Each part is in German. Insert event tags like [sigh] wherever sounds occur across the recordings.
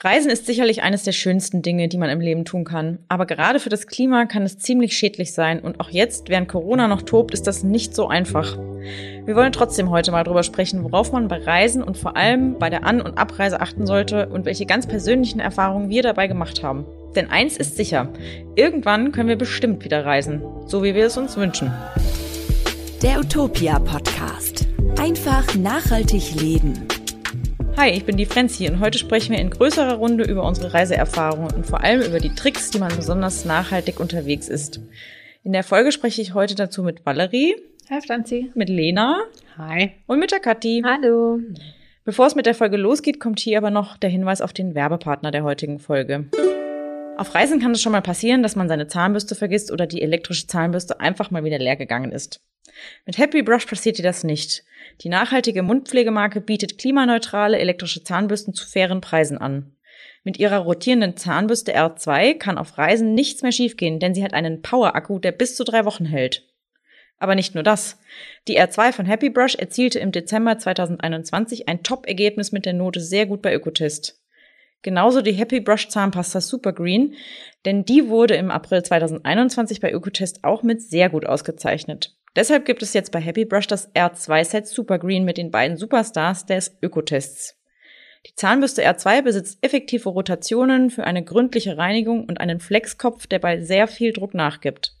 Reisen ist sicherlich eines der schönsten Dinge, die man im Leben tun kann. Aber gerade für das Klima kann es ziemlich schädlich sein. Und auch jetzt, während Corona noch tobt, ist das nicht so einfach. Wir wollen trotzdem heute mal drüber sprechen, worauf man bei Reisen und vor allem bei der An- und Abreise achten sollte und welche ganz persönlichen Erfahrungen wir dabei gemacht haben. Denn eins ist sicher, irgendwann können wir bestimmt wieder reisen, so wie wir es uns wünschen. Der Utopia Podcast. Einfach nachhaltig leben. Hi, ich bin die Frenzi und heute sprechen wir in größerer Runde über unsere Reiseerfahrungen und vor allem über die Tricks, die man besonders nachhaltig unterwegs ist. In der Folge spreche ich heute dazu mit Valerie. Hi Franzi. Mit Lena. Hi. Und mit der Kathi. Hallo. Bevor es mit der Folge losgeht, kommt hier aber noch der Hinweis auf den Werbepartner der heutigen Folge. Auf Reisen kann es schon mal passieren, dass man seine Zahnbürste vergisst oder die elektrische Zahnbürste einfach mal wieder leer gegangen ist. Mit Happy Brush passiert dir das nicht. Die nachhaltige Mundpflegemarke bietet klimaneutrale elektrische Zahnbürsten zu fairen Preisen an. Mit ihrer rotierenden Zahnbürste R2 kann auf Reisen nichts mehr schiefgehen, denn sie hat einen Power-Akku, der bis zu drei Wochen hält. Aber nicht nur das. Die R2 von Happy Brush erzielte im Dezember 2021 ein Top-Ergebnis mit der Note sehr gut bei Ökotest. Genauso die Happy Brush Zahnpasta Super Green, denn die wurde im April 2021 bei Ökotest auch mit sehr gut ausgezeichnet. Deshalb gibt es jetzt bei Happy Brush das R2-Set Super Green mit den beiden Superstars des Ökotests. Die Zahnbürste R2 besitzt effektive Rotationen für eine gründliche Reinigung und einen Flexkopf, der bei sehr viel Druck nachgibt.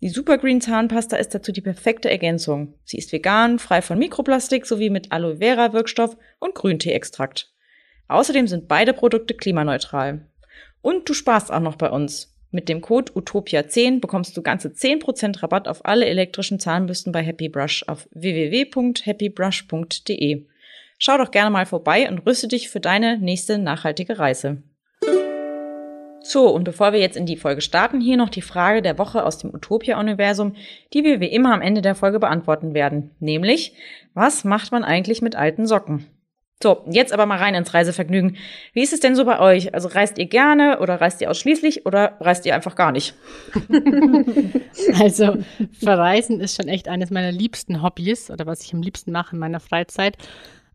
Die Super Green Zahnpasta ist dazu die perfekte Ergänzung. Sie ist vegan, frei von Mikroplastik sowie mit Aloe Vera Wirkstoff und Grünteeextrakt. Außerdem sind beide Produkte klimaneutral. Und du sparst auch noch bei uns. Mit dem Code Utopia10 bekommst du ganze 10% Rabatt auf alle elektrischen Zahnbürsten bei Happy Brush auf www.happybrush.de. Schau doch gerne mal vorbei und rüste dich für deine nächste nachhaltige Reise. So, und bevor wir jetzt in die Folge starten, hier noch die Frage der Woche aus dem Utopia-Universum, die wir wie immer am Ende der Folge beantworten werden. Nämlich, was macht man eigentlich mit alten Socken? So, jetzt aber mal rein ins Reisevergnügen. Wie ist es denn so bei euch? Also reist ihr gerne oder reist ihr ausschließlich oder reist ihr einfach gar nicht? [laughs] also verreisen ist schon echt eines meiner liebsten Hobbys oder was ich am liebsten mache in meiner Freizeit.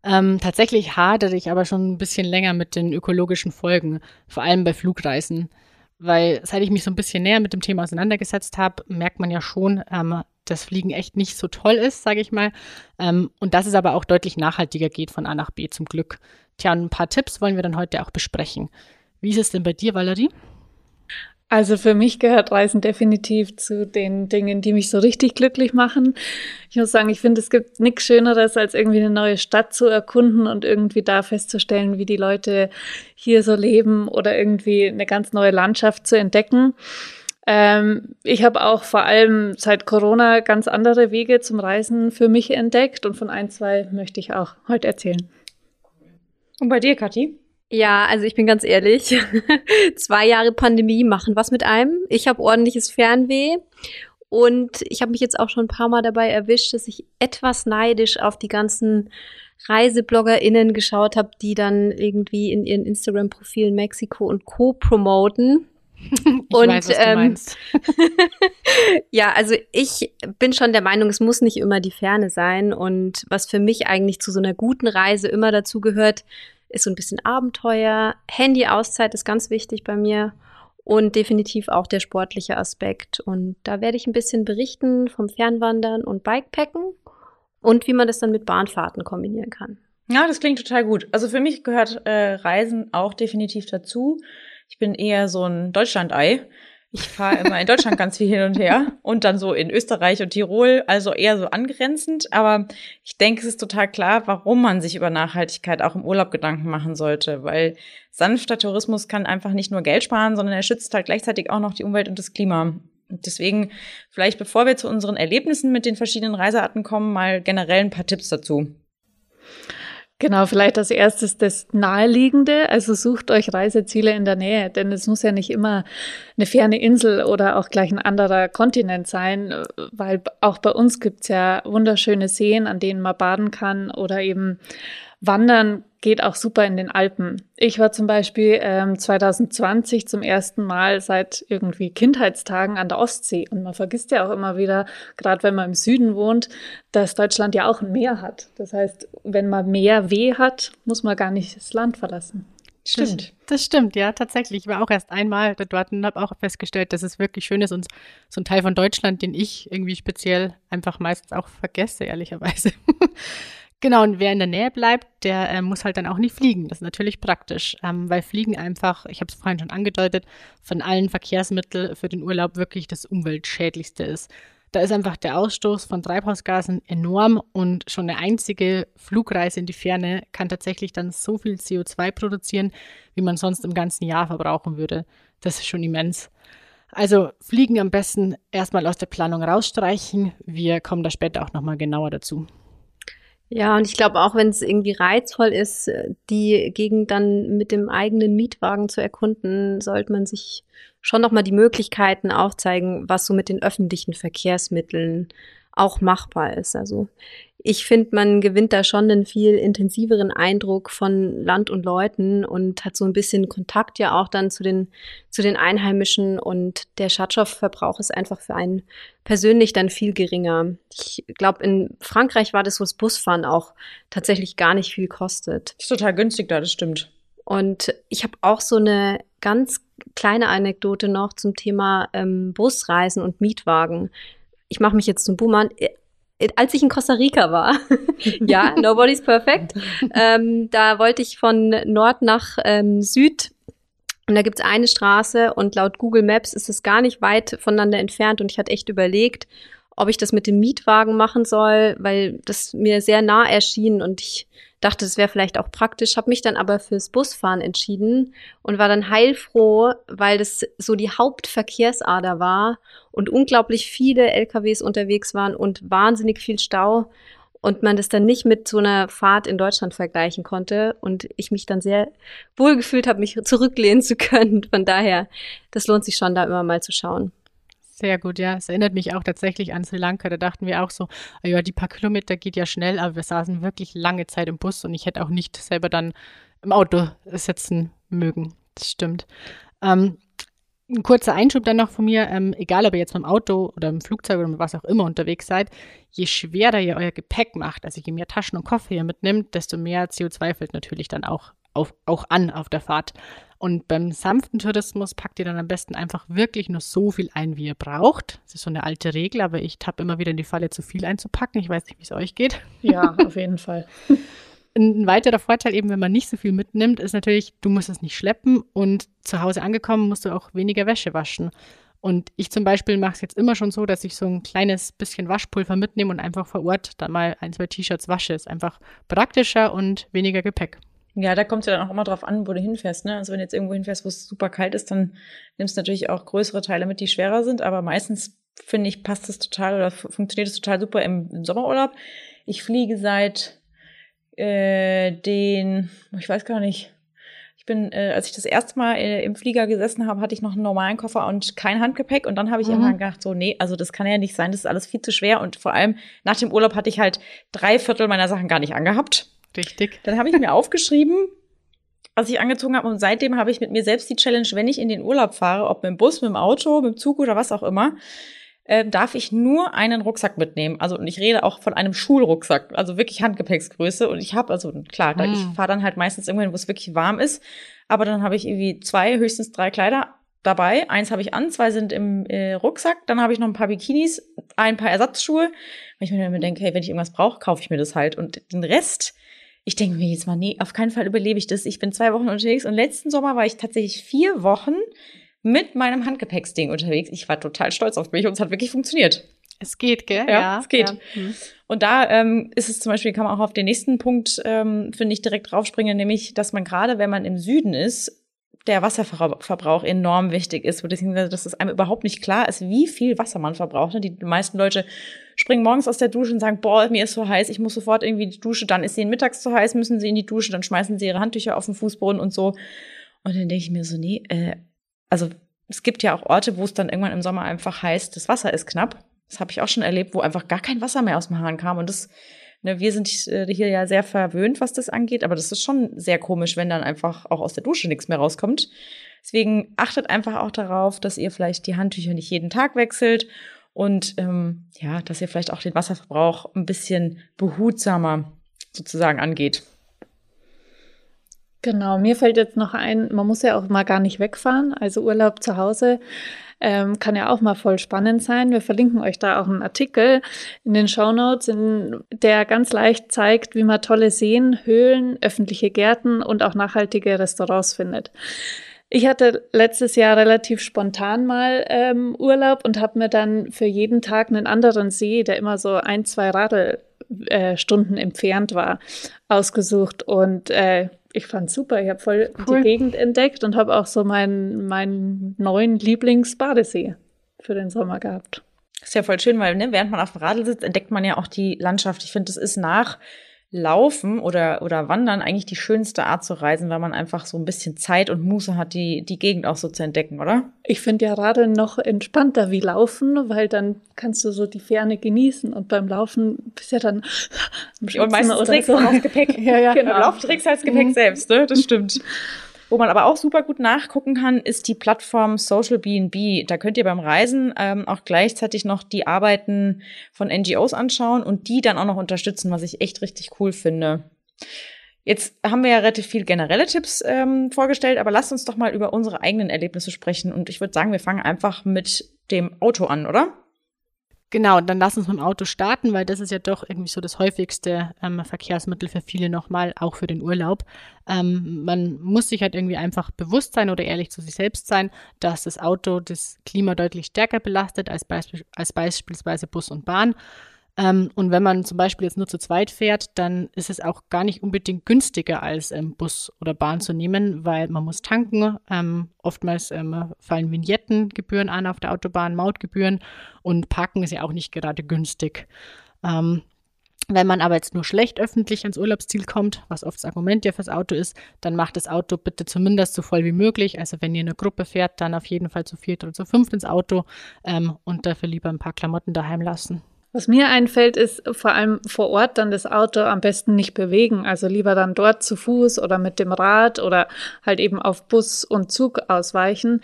Ähm, tatsächlich hadere ich aber schon ein bisschen länger mit den ökologischen Folgen, vor allem bei Flugreisen. Weil seit ich mich so ein bisschen näher mit dem Thema auseinandergesetzt habe, merkt man ja schon, ähm, das Fliegen echt nicht so toll ist, sage ich mal. Ähm, und dass es aber auch deutlich nachhaltiger geht von A nach B zum Glück. Tja, ein paar Tipps wollen wir dann heute auch besprechen. Wie ist es denn bei dir, Valerie? Also für mich gehört Reisen definitiv zu den Dingen, die mich so richtig glücklich machen. Ich muss sagen, ich finde, es gibt nichts Schöneres, als irgendwie eine neue Stadt zu erkunden und irgendwie da festzustellen, wie die Leute hier so leben oder irgendwie eine ganz neue Landschaft zu entdecken. Ähm, ich habe auch vor allem seit Corona ganz andere Wege zum Reisen für mich entdeckt und von ein, zwei möchte ich auch heute erzählen. Und bei dir, Kathi? Ja, also ich bin ganz ehrlich, [laughs] zwei Jahre Pandemie machen was mit einem. Ich habe ordentliches Fernweh und ich habe mich jetzt auch schon ein paar Mal dabei erwischt, dass ich etwas neidisch auf die ganzen ReisebloggerInnen geschaut habe, die dann irgendwie in ihren Instagram-Profilen Mexiko und Co. promoten. [laughs] Und weiß, ähm, [laughs] ja, also ich bin schon der Meinung, es muss nicht immer die Ferne sein. Und was für mich eigentlich zu so einer guten Reise immer dazu gehört, ist so ein bisschen Abenteuer. Handy-Auszeit ist ganz wichtig bei mir. Und definitiv auch der sportliche Aspekt. Und da werde ich ein bisschen berichten vom Fernwandern und Bikepacken und wie man das dann mit Bahnfahrten kombinieren kann. Ja, das klingt total gut. Also für mich gehört äh, Reisen auch definitiv dazu. Ich bin eher so ein Deutschlandei. Ich fahre immer in Deutschland ganz viel hin und her und dann so in Österreich und Tirol, also eher so angrenzend. Aber ich denke, es ist total klar, warum man sich über Nachhaltigkeit auch im Urlaub Gedanken machen sollte, weil sanfter Tourismus kann einfach nicht nur Geld sparen, sondern er schützt halt gleichzeitig auch noch die Umwelt und das Klima. Und deswegen vielleicht, bevor wir zu unseren Erlebnissen mit den verschiedenen Reisearten kommen, mal generell ein paar Tipps dazu. Genau, vielleicht als erstes das Naheliegende. Also sucht euch Reiseziele in der Nähe, denn es muss ja nicht immer eine ferne Insel oder auch gleich ein anderer Kontinent sein, weil auch bei uns gibt's ja wunderschöne Seen, an denen man baden kann oder eben wandern geht auch super in den Alpen. Ich war zum Beispiel ähm, 2020 zum ersten Mal seit irgendwie Kindheitstagen an der Ostsee. Und man vergisst ja auch immer wieder, gerade wenn man im Süden wohnt, dass Deutschland ja auch ein Meer hat. Das heißt, wenn man mehr Weh hat, muss man gar nicht das Land verlassen. Stimmt. Das, das, stimmt, ja, tatsächlich. Ich war auch erst einmal dort und habe auch festgestellt, dass es wirklich schön ist und so ein Teil von Deutschland, den ich irgendwie speziell einfach meistens auch vergesse, ehrlicherweise. Genau, und wer in der Nähe bleibt, der äh, muss halt dann auch nicht fliegen. Das ist natürlich praktisch, ähm, weil Fliegen einfach, ich habe es vorhin schon angedeutet, von allen Verkehrsmitteln für den Urlaub wirklich das umweltschädlichste ist. Da ist einfach der Ausstoß von Treibhausgasen enorm und schon eine einzige Flugreise in die Ferne kann tatsächlich dann so viel CO2 produzieren, wie man sonst im ganzen Jahr verbrauchen würde. Das ist schon immens. Also Fliegen am besten erstmal aus der Planung rausstreichen. Wir kommen da später auch nochmal genauer dazu. Ja, und ich glaube auch, wenn es irgendwie reizvoll ist, die Gegend dann mit dem eigenen Mietwagen zu erkunden, sollte man sich schon nochmal die Möglichkeiten aufzeigen, was so mit den öffentlichen Verkehrsmitteln auch machbar ist. Also ich finde, man gewinnt da schon einen viel intensiveren Eindruck von Land und Leuten und hat so ein bisschen Kontakt ja auch dann zu den, zu den Einheimischen und der Schadstoffverbrauch ist einfach für einen persönlich dann viel geringer. Ich glaube, in Frankreich war das, wo das Busfahren auch tatsächlich gar nicht viel kostet. Ist total günstig da, das stimmt. Und ich habe auch so eine ganz kleine Anekdote noch zum Thema ähm, Busreisen und Mietwagen. Ich mache mich jetzt zum Boomer. Äh, als ich in Costa Rica war, [laughs] ja, nobody's perfect, [laughs] ähm, da wollte ich von Nord nach ähm, Süd. Und da gibt's eine Straße und laut Google Maps ist es gar nicht weit voneinander entfernt. Und ich hatte echt überlegt, ob ich das mit dem Mietwagen machen soll, weil das mir sehr nah erschien. Und ich dachte, es wäre vielleicht auch praktisch, habe mich dann aber fürs Busfahren entschieden und war dann heilfroh, weil das so die Hauptverkehrsader war und unglaublich viele LKWs unterwegs waren und wahnsinnig viel Stau und man das dann nicht mit so einer Fahrt in Deutschland vergleichen konnte und ich mich dann sehr wohl gefühlt habe, mich zurücklehnen zu können. Von daher, das lohnt sich schon da immer mal zu schauen. Sehr gut, ja. Es erinnert mich auch tatsächlich an Sri Lanka. Da dachten wir auch so, ah ja, die paar Kilometer geht ja schnell, aber wir saßen wirklich lange Zeit im Bus und ich hätte auch nicht selber dann im Auto sitzen mögen. Das stimmt. Ähm, ein kurzer Einschub dann noch von mir, ähm, egal ob ihr jetzt mit dem Auto oder im Flugzeug oder mit was auch immer unterwegs seid, je schwerer ihr euer Gepäck macht, also je mehr Taschen und Koffer ihr mitnimmt, desto mehr CO2 fällt natürlich dann auch, auf, auch an auf der Fahrt. Und beim sanften Tourismus packt ihr dann am besten einfach wirklich nur so viel ein, wie ihr braucht. Das ist so eine alte Regel, aber ich tappe immer wieder in die Falle, zu viel einzupacken. Ich weiß nicht, wie es euch geht. Ja, auf jeden Fall. [laughs] Ein weiterer Vorteil eben, wenn man nicht so viel mitnimmt, ist natürlich, du musst es nicht schleppen und zu Hause angekommen musst du auch weniger Wäsche waschen. Und ich zum Beispiel mache es jetzt immer schon so, dass ich so ein kleines bisschen Waschpulver mitnehme und einfach vor Ort dann mal ein, zwei T-Shirts wasche. Ist einfach praktischer und weniger Gepäck. Ja, da kommt es ja dann auch immer drauf an, wo du hinfährst. Ne? Also wenn du jetzt irgendwo hinfährst, wo es super kalt ist, dann nimmst du natürlich auch größere Teile mit, die schwerer sind. Aber meistens, finde ich, passt es total oder funktioniert es total super im, im Sommerurlaub. Ich fliege seit äh, den, ich weiß gar nicht, ich bin, äh, als ich das erste Mal äh, im Flieger gesessen habe, hatte ich noch einen normalen Koffer und kein Handgepäck. Und dann habe ich mhm. irgendwann gedacht, so, nee, also das kann ja nicht sein, das ist alles viel zu schwer. Und vor allem nach dem Urlaub hatte ich halt drei Viertel meiner Sachen gar nicht angehabt. Richtig. Dann habe ich mir aufgeschrieben, was ich angezogen habe. Und seitdem habe ich mit mir selbst die Challenge, wenn ich in den Urlaub fahre, ob mit dem Bus, mit dem Auto, mit dem Zug oder was auch immer, äh, darf ich nur einen Rucksack mitnehmen. Also und ich rede auch von einem Schulrucksack, also wirklich Handgepäcksgröße. Und ich habe, also klar, hm. ich fahre dann halt meistens irgendwann, wo es wirklich warm ist. Aber dann habe ich irgendwie zwei, höchstens drei Kleider dabei. Eins habe ich an, zwei sind im äh, Rucksack. Dann habe ich noch ein paar Bikinis, ein paar Ersatzschuhe. Weil ich mir dann denke, hey, wenn ich irgendwas brauche, kaufe ich mir das halt. Und den Rest ich denke mir jetzt mal, nee, auf keinen Fall überlebe ich das. Ich bin zwei Wochen unterwegs und letzten Sommer war ich tatsächlich vier Wochen mit meinem Handgepäcksding unterwegs. Ich war total stolz auf mich und es hat wirklich funktioniert. Es geht, gell? Ja, ja es geht. Ja. Hm. Und da ähm, ist es zum Beispiel, kann man auch auf den nächsten Punkt, ähm, finde ich, direkt draufspringen, nämlich, dass man gerade, wenn man im Süden ist, der Wasserverbrauch enorm wichtig ist, beziehungsweise dass es einem überhaupt nicht klar ist, wie viel Wasser man verbraucht. Die meisten Leute springen morgens aus der Dusche und sagen, boah, mir ist so heiß, ich muss sofort irgendwie in die Dusche, dann ist ihnen mittags zu heiß, müssen sie in die Dusche, dann schmeißen sie ihre Handtücher auf den Fußboden und so. Und dann denke ich mir so, nee, äh, also es gibt ja auch Orte, wo es dann irgendwann im Sommer einfach heißt, das Wasser ist knapp. Das habe ich auch schon erlebt, wo einfach gar kein Wasser mehr aus dem Hahn kam und das Ne, wir sind äh, hier ja sehr verwöhnt, was das angeht, aber das ist schon sehr komisch, wenn dann einfach auch aus der Dusche nichts mehr rauskommt. Deswegen achtet einfach auch darauf, dass ihr vielleicht die Handtücher nicht jeden Tag wechselt und ähm, ja, dass ihr vielleicht auch den Wasserverbrauch ein bisschen behutsamer sozusagen angeht. Genau, mir fällt jetzt noch ein, man muss ja auch mal gar nicht wegfahren. Also Urlaub zu Hause ähm, kann ja auch mal voll spannend sein. Wir verlinken euch da auch einen Artikel in den Show Notes, der ganz leicht zeigt, wie man tolle Seen, Höhlen, öffentliche Gärten und auch nachhaltige Restaurants findet. Ich hatte letztes Jahr relativ spontan mal ähm, Urlaub und habe mir dann für jeden Tag einen anderen See, der immer so ein, zwei Radelstunden äh, entfernt war, ausgesucht. Und äh, ich fand super. Ich habe voll cool. die Gegend entdeckt und habe auch so meinen, meinen neuen Lieblingsbadesee für den Sommer gehabt. Ist ja voll schön, weil ne, während man auf dem Radl sitzt, entdeckt man ja auch die Landschaft. Ich finde, das ist nach Laufen oder, oder Wandern eigentlich die schönste Art zu reisen, weil man einfach so ein bisschen Zeit und Muße hat, die, die Gegend auch so zu entdecken, oder? Ich finde ja Radeln noch entspannter wie Laufen, weil dann kannst du so die Ferne genießen und beim Laufen bist ja dann Und meistens trägst du so. das Gepäck. [laughs] ja, ja. Genau. Beim Lauf trägst das Gepäck mhm. selbst, ne? Das stimmt. [laughs] Wo man aber auch super gut nachgucken kann, ist die Plattform Social BNB. Da könnt ihr beim Reisen ähm, auch gleichzeitig noch die Arbeiten von NGOs anschauen und die dann auch noch unterstützen, was ich echt richtig cool finde. Jetzt haben wir ja relativ viel generelle Tipps ähm, vorgestellt, aber lasst uns doch mal über unsere eigenen Erlebnisse sprechen. Und ich würde sagen, wir fangen einfach mit dem Auto an, oder? Genau, dann lass uns mit dem Auto starten, weil das ist ja doch irgendwie so das häufigste ähm, Verkehrsmittel für viele nochmal, auch für den Urlaub. Ähm, man muss sich halt irgendwie einfach bewusst sein oder ehrlich zu sich selbst sein, dass das Auto das Klima deutlich stärker belastet als, beisp als beispielsweise Bus und Bahn. Ähm, und wenn man zum Beispiel jetzt nur zu zweit fährt, dann ist es auch gar nicht unbedingt günstiger als ähm, Bus oder Bahn zu nehmen, weil man muss tanken. Ähm, oftmals ähm, fallen Vignettengebühren an auf der Autobahn, Mautgebühren und Parken ist ja auch nicht gerade günstig. Ähm, wenn man aber jetzt nur schlecht öffentlich ans Urlaubsziel kommt, was oft das Argument ja fürs Auto ist, dann macht das Auto bitte zumindest so voll wie möglich. Also wenn ihr eine Gruppe fährt, dann auf jeden Fall zu viert oder zu fünft ins Auto ähm, und dafür lieber ein paar Klamotten daheim lassen. Was mir einfällt, ist vor allem vor Ort dann das Auto am besten nicht bewegen. Also lieber dann dort zu Fuß oder mit dem Rad oder halt eben auf Bus und Zug ausweichen.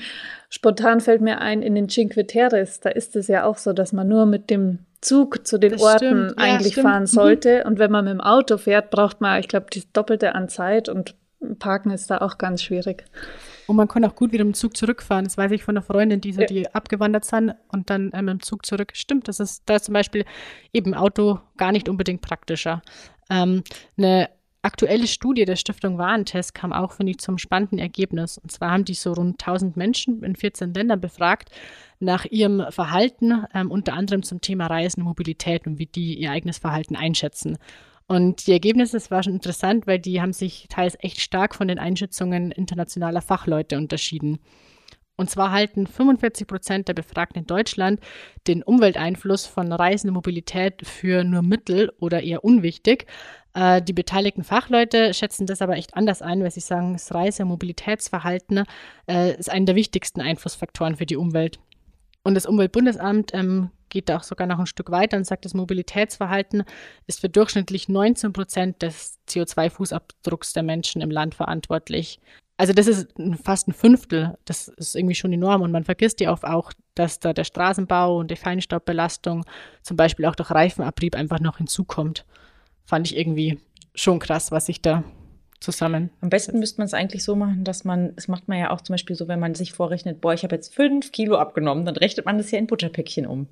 Spontan fällt mir ein, in den Cinque Terres, da ist es ja auch so, dass man nur mit dem Zug zu den das Orten stimmt. eigentlich ja, fahren mhm. sollte. Und wenn man mit dem Auto fährt, braucht man, ich glaube, die Doppelte an Zeit und Parken ist da auch ganz schwierig. Und man kann auch gut wieder im Zug zurückfahren. Das weiß ich von einer Freundin, die so, ja. die abgewandert sind und dann ähm, im Zug zurück. Stimmt, das ist, da ist zum Beispiel eben Auto gar nicht unbedingt praktischer. Ähm, eine aktuelle Studie der Stiftung Warentest kam auch, finde ich, zum spannenden Ergebnis. Und zwar haben die so rund 1000 Menschen in 14 Ländern befragt nach ihrem Verhalten, ähm, unter anderem zum Thema Reisen und Mobilität und wie die ihr eigenes Verhalten einschätzen. Und die Ergebnisse, das war schon interessant, weil die haben sich teils echt stark von den Einschätzungen internationaler Fachleute unterschieden. Und zwar halten 45 Prozent der Befragten in Deutschland den Umwelteinfluss von Reisen und Mobilität für nur mittel oder eher unwichtig. Äh, die beteiligten Fachleute schätzen das aber echt anders ein, weil sie sagen, das Reise- und Mobilitätsverhalten äh, ist einer der wichtigsten Einflussfaktoren für die Umwelt. Und das Umweltbundesamt ähm, geht da auch sogar noch ein Stück weiter und sagt, das Mobilitätsverhalten ist für durchschnittlich 19 Prozent des CO2-Fußabdrucks der Menschen im Land verantwortlich. Also das ist fast ein Fünftel. Das ist irgendwie schon enorm. Und man vergisst ja oft auch, dass da der Straßenbau und die Feinstaubbelastung zum Beispiel auch durch Reifenabrieb einfach noch hinzukommt. Fand ich irgendwie schon krass, was sich da zusammen. Am besten müsste man es eigentlich so machen, dass man, das macht man ja auch zum Beispiel so, wenn man sich vorrechnet, boah, ich habe jetzt fünf Kilo abgenommen, dann rechnet man das ja in Butterpäckchen um.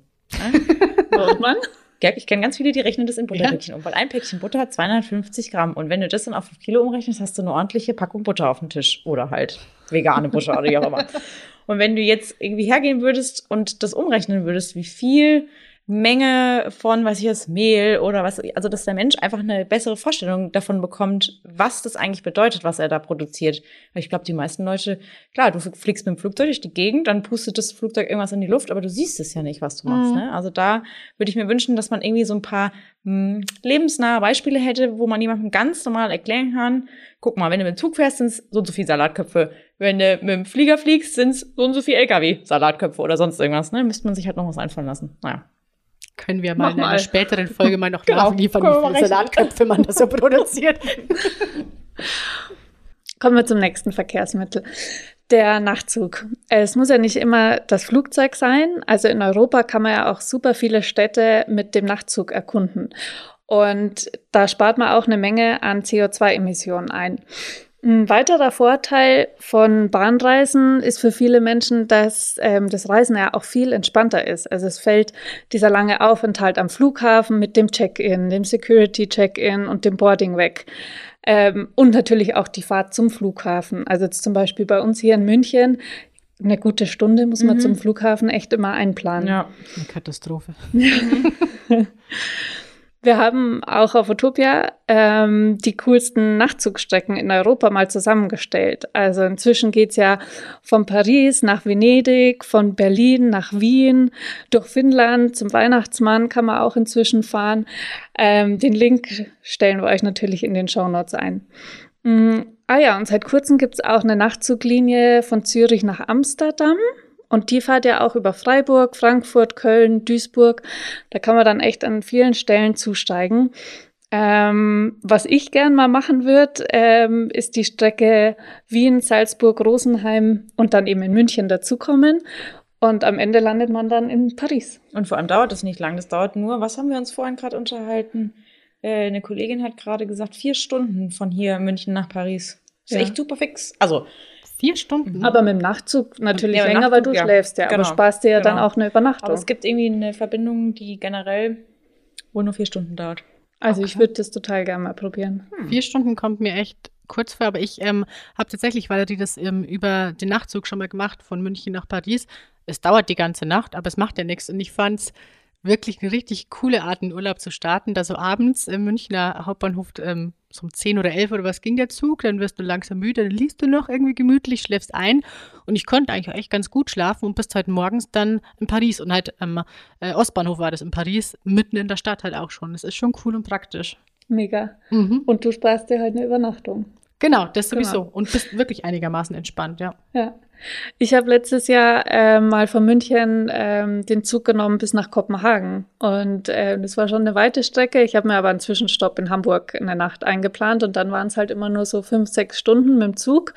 Braucht man? Ja, ich kenne ganz viele, die rechnen das in Butterpäckchen ja. um, weil ein Päckchen Butter hat 250 Gramm. Und wenn du das dann auf 5 Kilo umrechnest, hast du eine ordentliche Packung Butter auf dem Tisch. Oder halt vegane Butter oder wie auch immer. [laughs] Und wenn du jetzt irgendwie hergehen würdest und das umrechnen würdest, wie viel Menge von, was ich jetzt, Mehl oder was, also dass der Mensch einfach eine bessere Vorstellung davon bekommt, was das eigentlich bedeutet, was er da produziert. Weil ich glaube, die meisten Leute, klar, du fliegst mit dem Flugzeug durch die Gegend, dann pustet das Flugzeug irgendwas in die Luft, aber du siehst es ja nicht, was du machst. Mhm. Ne? Also da würde ich mir wünschen, dass man irgendwie so ein paar mh, hm, lebensnahe Beispiele hätte, wo man jemandem ganz normal erklären kann, guck mal, wenn du mit dem Zug fährst, sind es so und so viele Salatköpfe. Wenn du mit dem Flieger fliegst, sind es so und so viele LKW-Salatköpfe oder sonst irgendwas. Ne? Müsste man sich halt noch was einfallen lassen. Naja können wir mal Mach in einer späteren Folge mal noch [laughs] genau. nachliefern, wie viele Salatköpfe man da so [laughs] produziert. Kommen wir zum nächsten Verkehrsmittel. Der Nachtzug. Es muss ja nicht immer das Flugzeug sein. Also in Europa kann man ja auch super viele Städte mit dem Nachtzug erkunden. Und da spart man auch eine Menge an CO2-Emissionen ein. Ein weiterer Vorteil von Bahnreisen ist für viele Menschen, dass ähm, das Reisen ja auch viel entspannter ist. Also es fällt dieser lange Aufenthalt am Flughafen mit dem Check-in, dem Security-Check-in und dem Boarding weg. Ähm, und natürlich auch die Fahrt zum Flughafen. Also jetzt zum Beispiel bei uns hier in München, eine gute Stunde muss man Mhm. zum Flughafen echt immer einplanen. Ja. Eine Katastrophe. [laughs] [laughs] Wir haben auch auf Utopia ähm, die coolsten Nachtzugstrecken in Europa mal zusammengestellt. Also inzwischen geht's ja von Paris nach Venedig, von Berlin nach Wien, durch Finnland zum Weihnachtsmann kann man auch inzwischen fahren. Ähm, den Link stellen wir euch natürlich in den Shownotes ein. Mm, ah ja, und seit kurzem gibt's auch eine Nachtzuglinie von Zürich nach Amsterdam. Und die fährt ja auch über Freiburg, Frankfurt, Köln, Duisburg. Da kann man dann echt an vielen Stellen zusteigen. Ähm, was ich gern mal machen würde, ähm, ist die Strecke Wien, Salzburg, Rosenheim und dann eben in München dazukommen. Und am Ende landet man dann in Paris. Und vor allem dauert das nicht lang. Das dauert nur, was haben wir uns vorhin gerade unterhalten? Äh, eine Kollegin hat gerade gesagt, vier Stunden von hier München nach Paris. Ist Ja. echt super fix. Also, Vier Stunden. Aber mit dem Nachtzug natürlich Ja, länger, weil du Nachtzug, ja. schläfst ja. Genau, Aber sparst dir ja dann genau. auch eine Übernachtung. aber es gibt irgendwie eine Verbindung, die generell wohl nur vier Stunden dauert. also ich würde das total gerne mal probieren. Vier Stunden kommt mir echt kurz vor, aber ich ähm, habe tatsächlich, weil die das ähm, über den Nachtzug schon mal gemacht, von München nach Paris. Es dauert die ganze Nacht, aber es macht ja nichts. Und ich fand es wirklich eine richtig coole Art, in Urlaub zu starten. Da so abends im Münchner Hauptbahnhof ähm, so um 10 oder 11 oder was ging der Zug, dann wirst du langsam müde, dann liest du noch irgendwie gemütlich, schläfst ein. Und ich konnte eigentlich auch echt ganz gut schlafen und bis heute morgens dann in Paris. Und halt am äh, Ostbahnhof war das in Paris, mitten in der Stadt halt auch schon. Das ist schon cool und praktisch. Mega. Mhm. Und du sparst dir halt eine Übernachtung. Genau, das sowieso. Genau. Und bist wirklich einigermaßen entspannt, ja. Ja. Ich habe letztes Jahr ähm, mal von München ähm, den Zug genommen bis nach Kopenhagen. Und ähm, das war schon eine weite Strecke. Ich habe mir aber einen Zwischenstopp in Hamburg in der Nacht eingeplant und dann waren es halt immer nur so fünf, sechs Stunden mit dem Zug.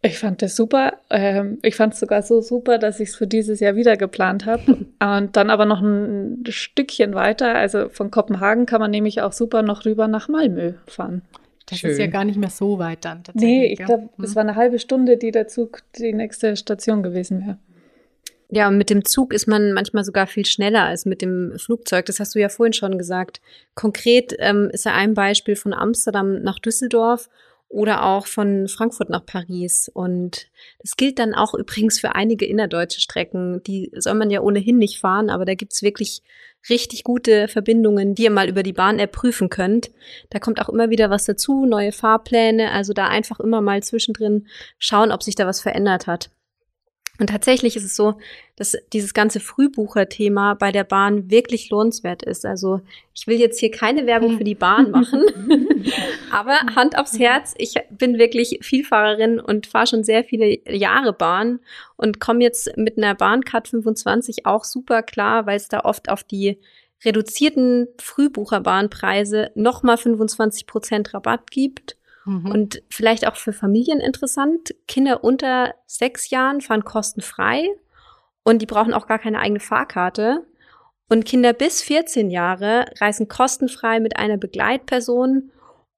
Ich fand das super. Ähm, ich fand es sogar so super, dass ich es für dieses Jahr wieder geplant habe. [laughs] und dann aber noch ein Stückchen weiter. Also von Kopenhagen kann man nämlich auch super noch rüber nach Malmö fahren. Das Schön. ist ja gar nicht mehr so weit dann tatsächlich. Nee, ich glaube, Hm. es war eine halbe Stunde, die der Zug die nächste Station gewesen wäre. Ja, und mit dem Zug ist man manchmal sogar viel schneller als mit dem Flugzeug. Das hast du ja vorhin schon gesagt. Konkret ähm, ist ja ein Beispiel von Amsterdam nach Düsseldorf oder auch von Frankfurt nach Paris. Und das gilt dann auch übrigens für einige innerdeutsche Strecken. Die soll man ja ohnehin nicht fahren, aber da gibt's wirklich richtig gute Verbindungen, die ihr mal über die Bahn-App prüfen könnt. Da kommt auch immer wieder was dazu, neue Fahrpläne. Also da einfach immer mal zwischendrin schauen, ob sich da was verändert hat. Und tatsächlich ist es so, dass dieses ganze Frühbucher-Thema bei der Bahn wirklich lohnenswert ist. Also ich will jetzt hier keine Werbung für die Bahn [laughs] machen, [laughs] aber Hand aufs Herz, ich bin wirklich Vielfahrerin und fahre schon sehr viele Jahre Bahn und komme jetzt mit einer Bahncard 25 auch super klar, weil es da oft auf die reduzierten Frühbucherbahnpreise nochmal 25 Prozent Rabatt gibt. Mhm. Und vielleicht auch für Familien interessant. Kinder unter sechs Jahren fahren kostenfrei und die brauchen auch gar keine eigene Fahrkarte. Und Kinder bis 14 Jahre reisen kostenfrei mit einer Begleitperson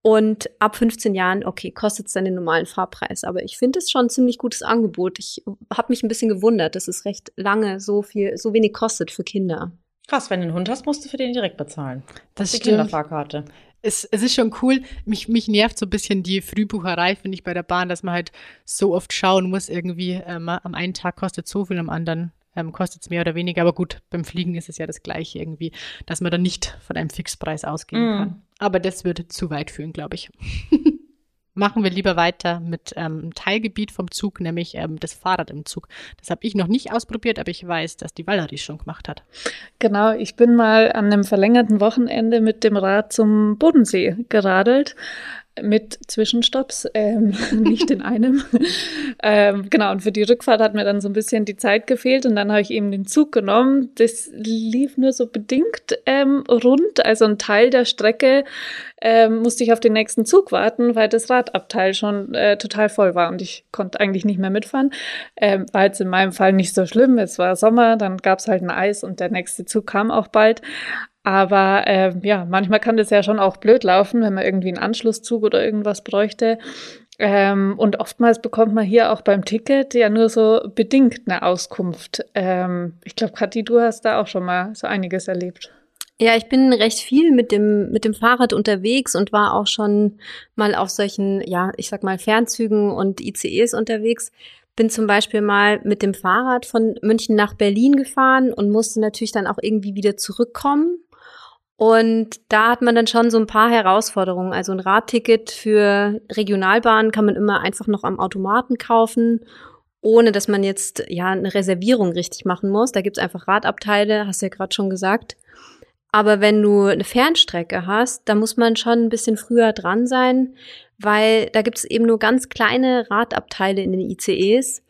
und ab 15 Jahren, okay, kostet es dann den normalen Fahrpreis. Aber ich finde es schon ein ziemlich gutes Angebot. Ich habe mich ein bisschen gewundert, dass es recht lange so viel, so wenig kostet für Kinder. Krass, wenn du einen Hund hast, musst du für den direkt bezahlen. das Die stimmt. Kinderfahrkarte. Es, es ist schon cool. Mich, mich nervt so ein bisschen die Frühbucherei, finde ich, bei der Bahn, dass man halt so oft schauen muss, irgendwie, ähm, am einen Tag kostet so viel, am anderen ähm, kostet es mehr oder weniger. Aber gut, beim Fliegen ist es ja das Gleiche irgendwie, dass man dann nicht von einem Fixpreis ausgehen Mhm. kann. Aber das würde zu weit führen, glaube ich. [laughs] Machen wir lieber weiter mit ähm, einem Teilgebiet vom Zug, nämlich ähm, das Fahrrad im Zug. Das habe ich noch nicht ausprobiert, aber ich weiß, dass die Valerie schon gemacht hat. Genau, ich bin mal an einem verlängerten Wochenende mit dem Rad zum Bodensee geradelt. Mit Zwischenstopps, ähm, [laughs] nicht in einem. [laughs] ähm, genau, und für die Rückfahrt hat mir dann so ein bisschen die Zeit gefehlt und dann habe ich eben den Zug genommen. Das lief nur so bedingt ähm, rund, also ein Teil der Strecke ähm, musste ich auf den nächsten Zug warten, weil das Radabteil schon äh, total voll war und ich konnte eigentlich nicht mehr mitfahren. Ähm, war jetzt in meinem Fall nicht so schlimm. Es war Sommer, dann gab es halt ein Eis und der nächste Zug kam auch bald. Aber ähm, ja, manchmal kann das ja schon auch blöd laufen, wenn man irgendwie einen Anschlusszug oder irgendwas bräuchte. Ähm, und oftmals bekommt man hier auch beim Ticket ja nur so bedingt eine Auskunft. Ähm, ich glaube, Kathi, du hast da auch schon mal so einiges erlebt. Ja, ich bin recht viel mit dem, mit dem Fahrrad unterwegs und war auch schon mal auf solchen, ja, ich sag mal, Fernzügen und ICEs unterwegs. Bin zum Beispiel mal mit dem Fahrrad von München nach Berlin gefahren und musste natürlich dann auch irgendwie wieder zurückkommen. Und da hat man dann schon so ein paar Herausforderungen. Also ein Radticket für Regionalbahnen kann man immer einfach noch am Automaten kaufen, ohne dass man jetzt ja eine Reservierung richtig machen muss. Da gibt's einfach Radabteile, hast du ja gerade schon gesagt. Aber wenn du eine Fernstrecke hast, da muss man schon ein bisschen früher dran sein, weil da gibt es eben nur ganz kleine Radabteile in den ICEs.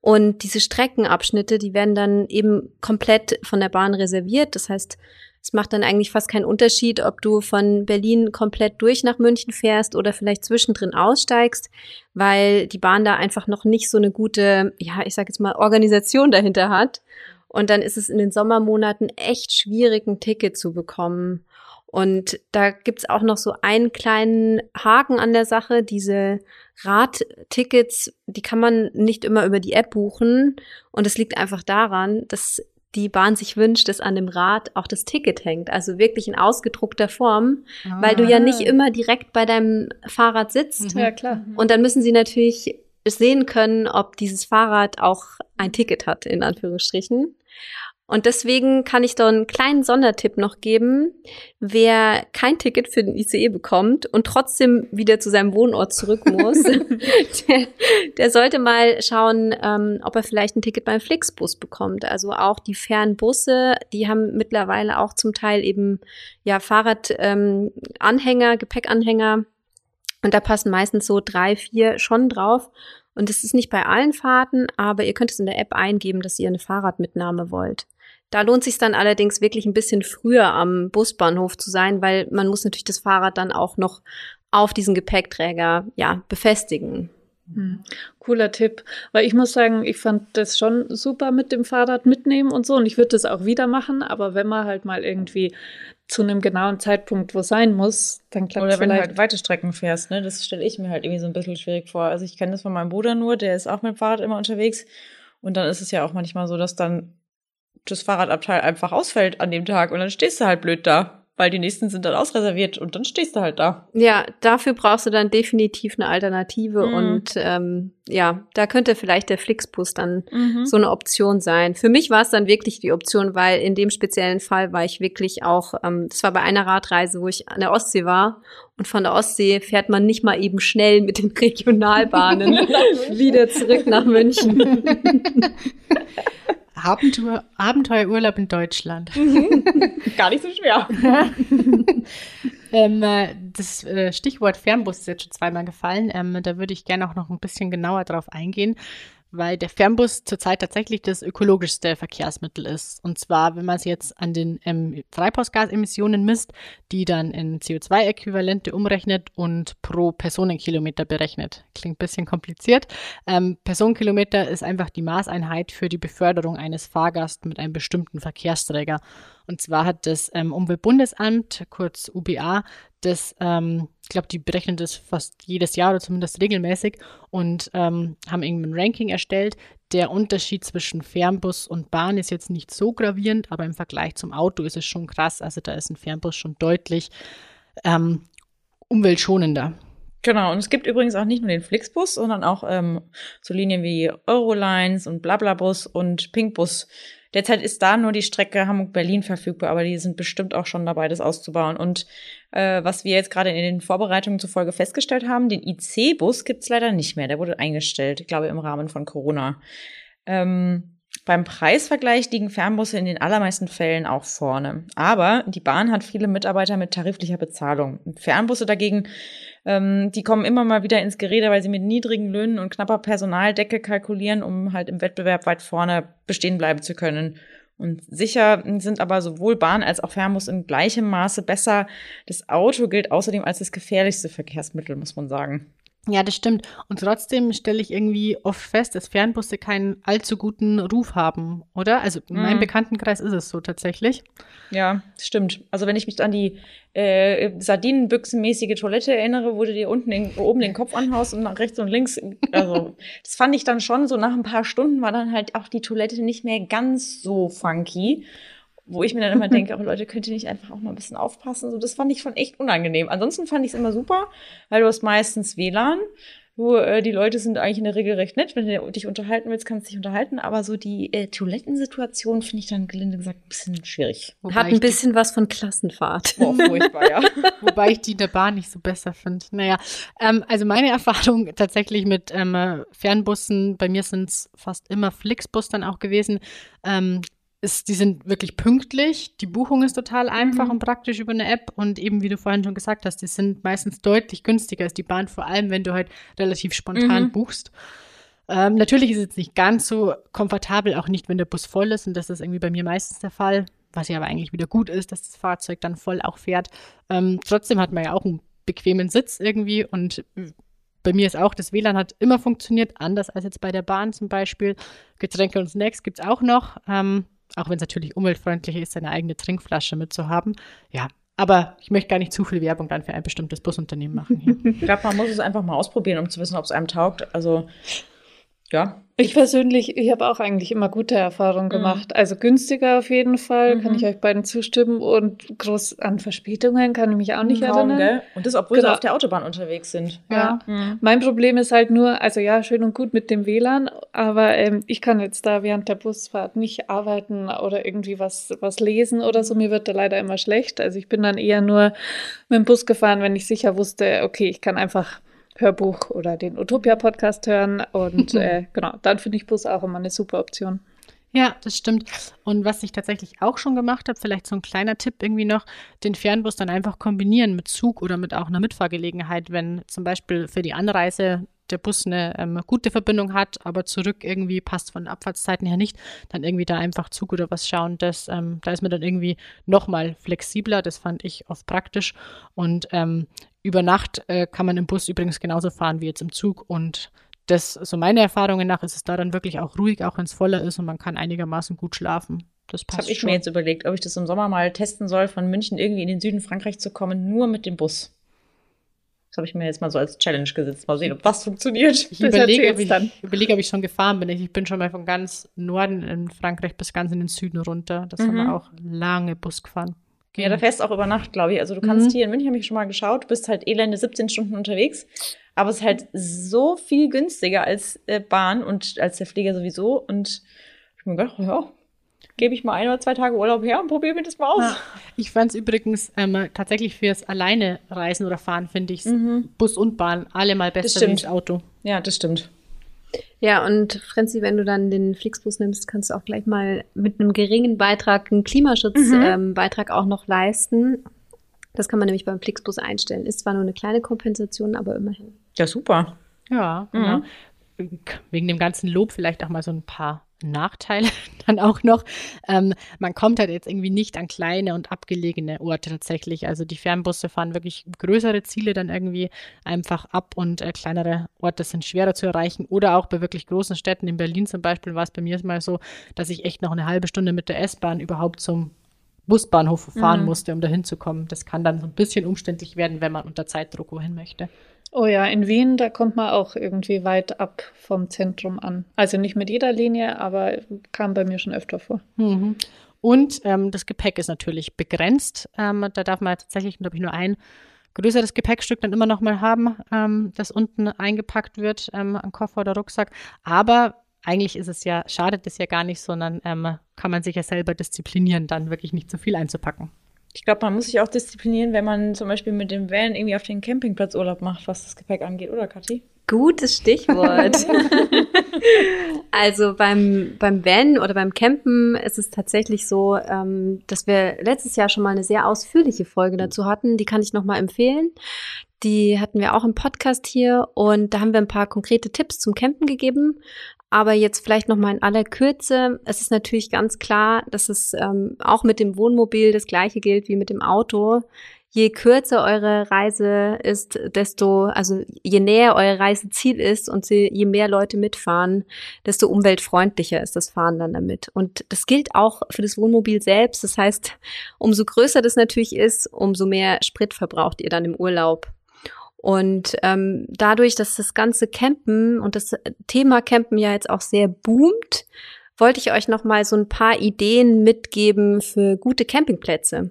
Und diese Streckenabschnitte, die werden dann eben komplett von der Bahn reserviert. Das heißt, es macht dann eigentlich fast keinen Unterschied, ob du von Berlin komplett durch nach München fährst oder vielleicht zwischendrin aussteigst, weil die Bahn da einfach noch nicht so eine gute, ja, ich sag jetzt mal, Organisation dahinter hat. Und dann ist es in den Sommermonaten echt schwierig, ein Ticket zu bekommen. Und da gibt's auch noch so einen kleinen Haken an der Sache. Diese Radtickets, die kann man nicht immer über die App buchen. Und es liegt einfach daran, dass die Bahn sich wünscht, dass an dem Rad auch das Ticket hängt. Also wirklich in ausgedruckter Form, ah. weil du ja nicht ah. immer direkt bei deinem Fahrrad sitzt. Ja, klar. Und dann müssen sie natürlich sehen können, ob dieses Fahrrad auch ein Ticket hat, in Anführungsstrichen. Und deswegen kann ich da einen kleinen Sondertipp noch geben. Wer kein Ticket für den ICE bekommt und trotzdem wieder zu seinem Wohnort zurück [laughs] muss, der, der, sollte mal schauen, ähm, ob er vielleicht ein Ticket beim Flixbus bekommt. Also auch die Fernbusse, die haben mittlerweile auch zum Teil eben ja Fahrradanhänger, ähm, Gepäckanhänger. Und da passen meistens so drei, vier schon drauf. Und es ist nicht bei allen Fahrten, aber ihr könnt es in der App eingeben, dass ihr eine Fahrradmitnahme wollt. Da lohnt sich dann allerdings wirklich ein bisschen früher am Busbahnhof zu sein, weil man muss natürlich das Fahrrad dann auch noch auf diesen Gepäckträger ja befestigen. Hm. Cooler Tipp, weil ich muss sagen, ich fand das schon super mit dem Fahrrad mitnehmen und so und ich würde das auch wieder machen, aber wenn man halt mal irgendwie zu einem genauen Zeitpunkt wo sein muss, dann klappt Oder wenn du halt weite Strecken fährst, ne? Das stelle ich mir halt irgendwie so ein bisschen schwierig vor. Also ich kenne das von meinem Bruder nur, der ist auch mit dem Fahrrad immer unterwegs und dann ist es ja auch manchmal so, dass dann das Fahrradabteil einfach ausfällt an dem Tag und dann stehst du halt blöd da, weil die nächsten sind dann ausreserviert und dann stehst du halt da. Ja, dafür brauchst du dann definitiv eine Alternative mhm. und ähm, ja, da könnte vielleicht der Flixbus dann mhm. so eine Option sein. Für mich war es dann wirklich die Option, weil in dem speziellen Fall war ich wirklich auch, ähm, das war bei einer Radreise, wo ich an der Ostsee war und von der Ostsee fährt man nicht mal eben schnell mit den [laughs] Regionalbahnen [laughs] wieder zurück nach München. [laughs] Abenteuer, Abenteuerurlaub in Deutschland. [laughs] Gar nicht so schwer. [laughs] ähm, äh, das äh, Stichwort Fernbus ist jetzt schon zweimal gefallen. Ähm, da würde ich gerne auch noch ein bisschen genauer drauf eingehen weil der Fernbus zurzeit tatsächlich das ökologischste Verkehrsmittel ist. Und zwar, wenn man es jetzt an den ähm, Treibhausgasemissionen misst, die dann in CO2-Äquivalente umrechnet und pro Personenkilometer berechnet. Klingt ein bisschen kompliziert. Ähm, Personenkilometer ist einfach die Maßeinheit für die Beförderung eines Fahrgasts mit einem bestimmten Verkehrsträger. Und zwar hat das ähm, Umweltbundesamt, kurz UBA, das ähm, glaube, die berechnen das fast jedes Jahr oder zumindest regelmäßig und ähm, haben irgendein Ranking erstellt. Der Unterschied zwischen Fernbus und Bahn ist jetzt nicht so gravierend, aber im Vergleich zum Auto ist es schon krass. Also da ist ein Fernbus schon deutlich ähm, umweltschonender. Genau, und es gibt übrigens auch nicht nur den Flixbus, sondern auch ähm, so Linien wie Eurolines und Blablabus und Pinkbus Derzeit ist da nur die Strecke Hamburg-Berlin verfügbar, aber die sind bestimmt auch schon dabei, das auszubauen. Und äh, was wir jetzt gerade in den Vorbereitungen zur Folge festgestellt haben, den IC-Bus gibt's leider nicht mehr. Der wurde eingestellt, ich glaube, im Rahmen von Corona. Ähm, beim Preisvergleich liegen Fernbusse in den allermeisten Fällen auch vorne. Aber die Bahn hat viele Mitarbeiter mit tariflicher Bezahlung. Fernbusse dagegen, ähm, die kommen immer mal wieder ins Gerede, weil sie mit niedrigen Löhnen und knapper Personaldecke kalkulieren, um halt im Wettbewerb weit vorne bestehen bleiben zu können. Und sicher sind aber sowohl Bahn als auch Fernbus in gleichem Maße besser. Das Auto gilt außerdem als das gefährlichste Verkehrsmittel, muss man sagen. Ja, das stimmt. Und trotzdem stelle ich irgendwie oft fest, dass Fernbusse keinen allzu guten Ruf haben, oder? Also in meinem Mhm. Bekanntenkreis ist es so tatsächlich. Ja, stimmt. Also wenn ich mich an die äh, Sardinenbüchsenmäßige Toilette erinnere, wo du dir unten den, oben den Kopf anhaust und nach rechts und links, also [laughs] das fand ich dann schon so nach ein paar Stunden war dann halt auch die Toilette nicht mehr ganz so funky. Wo ich mir dann immer [laughs] denke, oh Leute, könnt ihr nicht einfach auch mal ein bisschen aufpassen? So, das fand ich schon echt unangenehm. Ansonsten fand ich es immer super, weil du hast meistens WLAN. Du, äh, die Leute sind eigentlich in der Regel recht nett. Wenn du dich unterhalten willst, kannst du dich unterhalten. Aber so die äh, Toilettensituation finde ich dann gelinde gesagt ein bisschen schwierig. Wobei Hat ein die- bisschen was von Klassenfahrt. Boah, furchtbar, ja. [laughs] Wobei ich die in der Bahn nicht so besser finde. Naja, ähm, also meine Erfahrung tatsächlich mit ähm, äh, Fernbussen, bei mir sind es fast immer Flixbus dann auch gewesen, ähm, ist, die sind wirklich pünktlich, die Buchung ist total einfach Mhm. und praktisch über eine App und eben, wie du vorhin schon gesagt hast, die sind meistens deutlich günstiger als die Bahn, vor allem wenn du halt relativ spontan Mhm. buchst. Ähm, natürlich ist es nicht ganz so komfortabel, auch nicht, wenn der Bus voll ist und das ist irgendwie bei mir meistens der Fall, was ja aber eigentlich wieder gut ist, dass das Fahrzeug dann voll auch fährt. Ähm, trotzdem hat man ja auch einen bequemen Sitz irgendwie und bei mir ist auch, das WLAN hat immer funktioniert, anders als jetzt bei der Bahn zum Beispiel. Getränke und Snacks gibt's auch noch, ähm, auch wenn es natürlich umweltfreundlicher ist, seine eigene Trinkflasche mitzuhaben. Ja, aber ich möchte gar nicht zu viel Werbung dann für ein bestimmtes Busunternehmen machen hier. [laughs] Ich glaube, man muss es einfach mal ausprobieren, um zu wissen, ob es einem taugt. Also, ja. Ich persönlich, ich habe auch eigentlich immer gute Erfahrungen Mhm. gemacht. Also günstiger auf jeden Fall, kann Mhm. ich euch beiden zustimmen. Und groß an Verspätungen kann ich mich auch nicht Kaum, erinnern. gell? Und das, obwohl Genau. sie auf der Autobahn unterwegs sind. Ja. Mhm. Mein Problem ist halt nur, also ja, schön und gut mit dem WLAN, aber ähm, ich kann jetzt da während der Busfahrt nicht arbeiten oder irgendwie was, was lesen oder so. Mir wird da leider immer schlecht. Also ich bin dann eher nur mit dem Bus gefahren, wenn ich sicher wusste, okay, ich kann einfach Hörbuch oder den Utopia-Podcast hören. Und [laughs] äh, genau, dann finde ich Bus auch immer eine super Option. Ja, das stimmt. Und was ich tatsächlich auch schon gemacht habe, vielleicht so ein kleiner Tipp irgendwie noch, den Fernbus dann einfach kombinieren mit Zug oder mit auch einer Mitfahrgelegenheit, wenn zum Beispiel für die Anreise der Bus eine ähm, gute Verbindung hat, aber zurück irgendwie passt von Abfahrtszeiten her nicht, dann irgendwie da einfach Zug oder was schauen. Das, ähm, da ist man dann irgendwie nochmal flexibler. Das fand ich oft praktisch. Und ähm, über Nacht äh, kann man im Bus übrigens genauso fahren wie jetzt im Zug und das, so meine Erfahrungen nach, ist es da dann wirklich auch ruhig, auch wenn es voller ist und man kann einigermaßen gut schlafen. Das Das passt habe ich mir jetzt überlegt, ob ich das im Sommer mal testen soll, von München irgendwie in den Süden Frankreich zu kommen, nur mit dem Bus. Das habe ich mir jetzt mal so als Challenge gesetzt. Mal sehen, ob das funktioniert. Ich Das überlege, ob ich, dann. überlege, ob ich schon gefahren bin. Ich bin schon mal von ganz Norden in Frankreich bis ganz in den Süden runter. Das haben Mhm. wir auch lange Bus gefahren. Ja, da fährst du auch über Nacht, glaube ich. Also du kannst Mhm. hier in München, habe ich schon mal geschaut, bist halt elende 17 Stunden unterwegs. Aber es ist halt so viel günstiger als äh, Bahn und als der Flieger sowieso. Und ich habe mir gedacht, ja, gebe ich mal ein oder zwei Tage Urlaub her und probiere mir das mal aus. Ja. Ich fand es übrigens ähm, tatsächlich fürs alleine Reisen oder Fahren, finde ich Mhm. Bus und Bahn alle mal besser das Auto. Ja, das stimmt. Ja, und Frenzi, wenn du dann den Flixbus nimmst, kannst du auch gleich mal mit einem geringen Beitrag einen Klimaschutzbeitrag Mhm. ähm, Beitrag auch noch leisten. Das kann man nämlich beim Flixbus einstellen. Ist zwar nur eine kleine Kompensation, aber immerhin. Ja, super. Ja, Mhm. genau. Wegen dem ganzen Lob vielleicht auch mal so ein paar Nachteile [laughs] dann auch noch. Ähm, man kommt halt jetzt irgendwie nicht an kleine und abgelegene Orte tatsächlich. Also die Fernbusse fahren wirklich größere Ziele dann irgendwie einfach ab und äh, kleinere Orte sind schwerer zu erreichen. Oder auch bei wirklich großen Städten, in Berlin zum Beispiel, war es bei mir mal so, dass ich echt noch eine halbe Stunde mit der S-Bahn überhaupt zum Busbahnhof fahren Mhm. musste, um dahin zu kommen. Das kann dann so ein bisschen umständlich werden, wenn man unter Zeitdruck wohin möchte. Oh ja, in Wien, da kommt man auch irgendwie weit ab vom Zentrum an. Also nicht mit jeder Linie, aber kam bei mir schon öfter vor. Mhm. Und ähm, das Gepäck ist natürlich begrenzt. Ähm, da darf man tatsächlich, glaube ich, nur ein größeres Gepäckstück dann immer noch mal haben, ähm, das unten eingepackt wird, ähm, an Koffer oder Rucksack. Aber eigentlich ist es ja, schadet es ja gar nicht, sondern ähm, kann man sich ja selber disziplinieren, dann wirklich nicht zu viel einzupacken. Ich glaube, man muss sich auch disziplinieren, wenn man zum Beispiel mit dem Van irgendwie auf den Campingplatz Urlaub macht, was das Gepäck angeht, oder Kathi? Gutes Stichwort. [laughs] also beim, beim Van oder beim Campen ist es tatsächlich so, ähm, dass wir letztes Jahr schon mal eine sehr ausführliche Folge dazu hatten. Die kann ich nochmal empfehlen. Die hatten wir auch im Podcast hier und da haben wir ein paar konkrete Tipps zum Campen gegeben. Aber jetzt vielleicht nochmal in aller Kürze. Es ist natürlich ganz klar, dass es ähm, auch mit dem Wohnmobil das gleiche gilt wie mit dem Auto. je kürzer eure Reise ist, desto, also je näher euer Reiseziel ist und je mehr Leute mitfahren, desto umweltfreundlicher ist das Fahren dann damit. Und das gilt auch für das Wohnmobil selbst. Das heißt, umso größer das natürlich ist, umso mehr Sprit verbraucht ihr dann im Urlaub. Und ähm, dadurch, dass das ganze Campen und das Thema Campen ja jetzt auch sehr boomt, wollte ich euch noch mal so ein paar Ideen mitgeben für gute Campingplätze.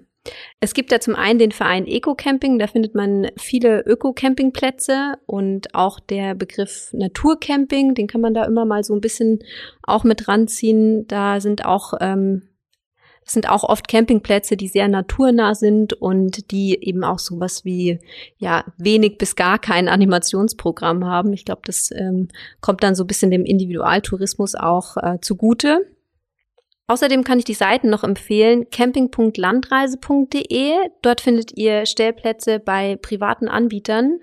Es gibt ja zum einen den Verein Eco-Camping, da findet man viele Öko-Campingplätze und auch der Begriff Naturcamping, den kann man da immer mal so ein bisschen auch mit ranziehen. Da sind auch ähm, das sind auch oft Campingplätze, die sehr naturnah sind und die eben auch sowas wie ja wenig bis gar kein Animationsprogramm haben. Ich glaube, das ähm, kommt dann so ein bisschen dem Individualtourismus auch äh, zugute. Außerdem kann ich die Seiten noch empfehlen, camping.landreise.de. Dort findet ihr Stellplätze bei privaten Anbietern,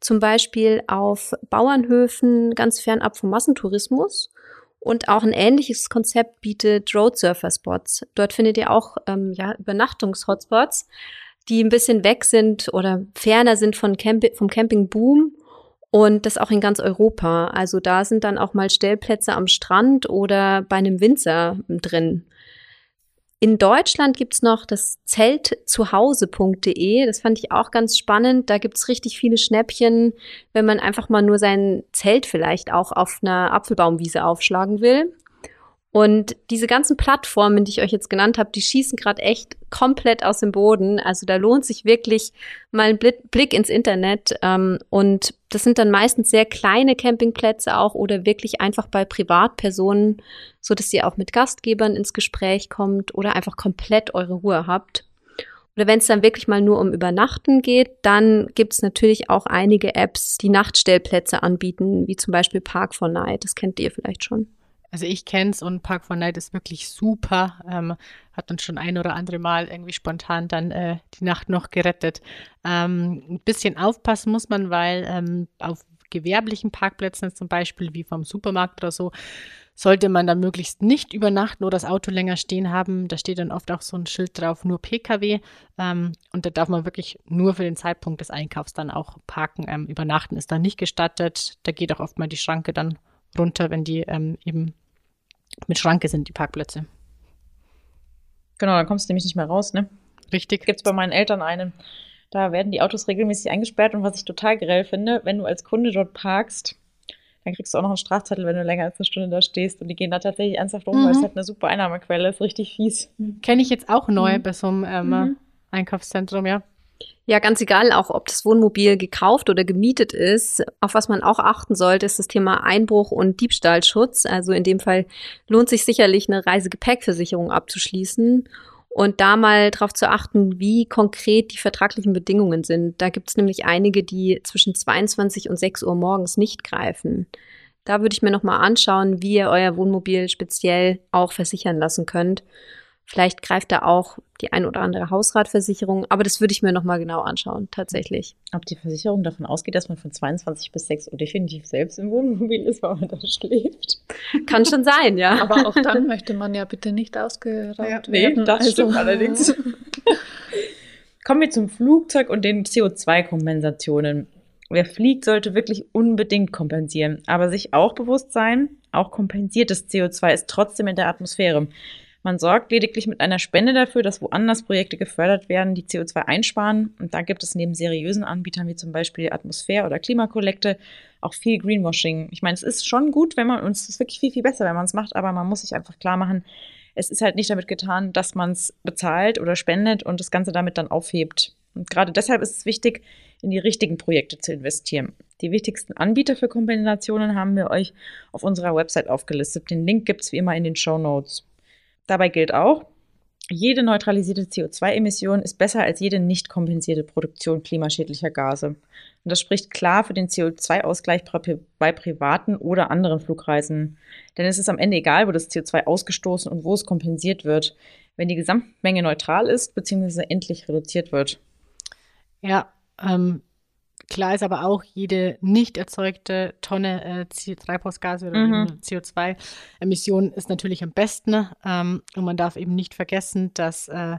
zum Beispiel auf Bauernhöfen ganz fernab vom Massentourismus. Und auch ein ähnliches Konzept bietet Road Surfer Spots. Dort findet ihr auch ähm, ja, Übernachtungs-Hotspots, die ein bisschen weg sind oder ferner sind von Camp vom Campingboom und das auch in ganz Europa. Also da sind dann auch mal Stellplätze am Strand oder bei einem Winzer drin. In Deutschland gibt's noch das Zeltzuhause.de. Das fand ich auch ganz spannend. Da gibt's richtig viele Schnäppchen, wenn man einfach mal nur sein Zelt vielleicht auch auf einer Apfelbaumwiese aufschlagen will. Und diese ganzen Plattformen, die ich euch jetzt genannt habe, die schießen gerade echt komplett aus dem Boden. Also da lohnt sich wirklich mal ein Blick ins Internet. Ähm, und das sind dann meistens sehr kleine Campingplätze auch oder wirklich einfach bei Privatpersonen, so dass ihr auch mit Gastgebern ins Gespräch kommt oder einfach komplett eure Ruhe habt. Oder wenn es dann wirklich mal nur um Übernachten geht, dann gibt es natürlich auch einige Apps, die Nachtstellplätze anbieten, wie zum Beispiel Park for Night. Das kennt ihr vielleicht schon. Also ich kenne es und Park for Night ist wirklich super. Ähm, hat uns schon ein oder andere Mal irgendwie spontan dann äh, die Nacht noch gerettet. Ähm, ein bisschen aufpassen muss man, weil ähm, auf gewerblichen Parkplätzen zum Beispiel wie vom Supermarkt oder so, sollte man dann möglichst nicht übernachten oder das Auto länger stehen haben. Da steht dann oft auch so ein Schild drauf, nur Pkw. Ähm, und da darf man wirklich nur für den Zeitpunkt des Einkaufs dann auch parken. Ähm, übernachten ist dann nicht gestattet. Da geht auch oft mal die Schranke dann runter, wenn die ähm, eben mit Schranke sind die Parkplätze. Genau, dann kommst du nämlich nicht mehr raus, ne? Richtig. Gibt es bei meinen Eltern einen. Da werden die Autos regelmäßig eingesperrt und was ich total grell finde, wenn du als Kunde dort parkst, dann kriegst du auch noch einen Strafzettel, wenn du länger als eine Stunde da stehst. Und die gehen da tatsächlich ernsthaft um, mhm. weil es halt eine super Einnahmequelle ist, richtig fies. Kenne ich jetzt auch neu mhm. bei so einem ähm, mhm. Einkaufszentrum, ja. Ja, ganz egal, auch ob das Wohnmobil gekauft oder gemietet ist. Auf was man auch achten sollte, ist das Thema Einbruch und Diebstahlschutz. Also in dem Fall lohnt sich sicherlich eine Reisegepäckversicherung abzuschließen und da mal darauf zu achten, wie konkret die vertraglichen Bedingungen sind. Da gibt es nämlich einige, die zwischen 22 und 6 Uhr morgens nicht greifen. Da würde ich mir nochmal anschauen, wie ihr euer Wohnmobil speziell auch versichern lassen könnt. Vielleicht greift da auch die ein oder andere Hausratversicherung, aber das würde ich mir nochmal genau anschauen, tatsächlich. Ob die Versicherung davon ausgeht, dass man von 22 bis 6 Uhr definitiv selbst im Wohnmobil ist, weil man da schläft. Kann schon sein, ja. Aber auch dann möchte man ja bitte nicht ausgeraubt ja, nee, werden. Das also. stimmt allerdings. [laughs] Kommen wir zum Flugzeug und den CO2-Kompensationen. Wer fliegt, sollte wirklich unbedingt kompensieren, aber sich auch bewusst sein, auch kompensiertes CO2 ist trotzdem in der Atmosphäre. Man sorgt lediglich mit einer Spende dafür, dass woanders Projekte gefördert werden, die CO2 einsparen. Und da gibt es neben seriösen Anbietern wie zum Beispiel Atmosphäre oder Klimakollekte auch viel Greenwashing. Ich meine, es ist schon gut, wenn man uns, es ist wirklich viel, viel besser, wenn man es macht, aber man muss sich einfach klar machen, es ist halt nicht damit getan, dass man es bezahlt oder spendet und das Ganze damit dann aufhebt. Und gerade deshalb ist es wichtig, in die richtigen Projekte zu investieren. Die wichtigsten Anbieter für Kompensationen haben wir euch auf unserer Website aufgelistet. Den Link gibt es wie immer in den Show Notes. Dabei gilt auch, jede neutralisierte CO2-Emission ist besser als jede nicht kompensierte Produktion klimaschädlicher Gase. Und das spricht klar für den CO2-Ausgleich bei privaten oder anderen Flugreisen. Denn es ist am Ende egal, wo das CO2 ausgestoßen und wo es kompensiert wird, wenn die Gesamtmenge neutral ist bzw. endlich reduziert wird. Ja, ähm, Klar ist aber auch, jede nicht erzeugte Tonne äh, Treibhausgase oder mhm. CO2-Emission ist natürlich am besten. Ähm, und man darf eben nicht vergessen, dass äh,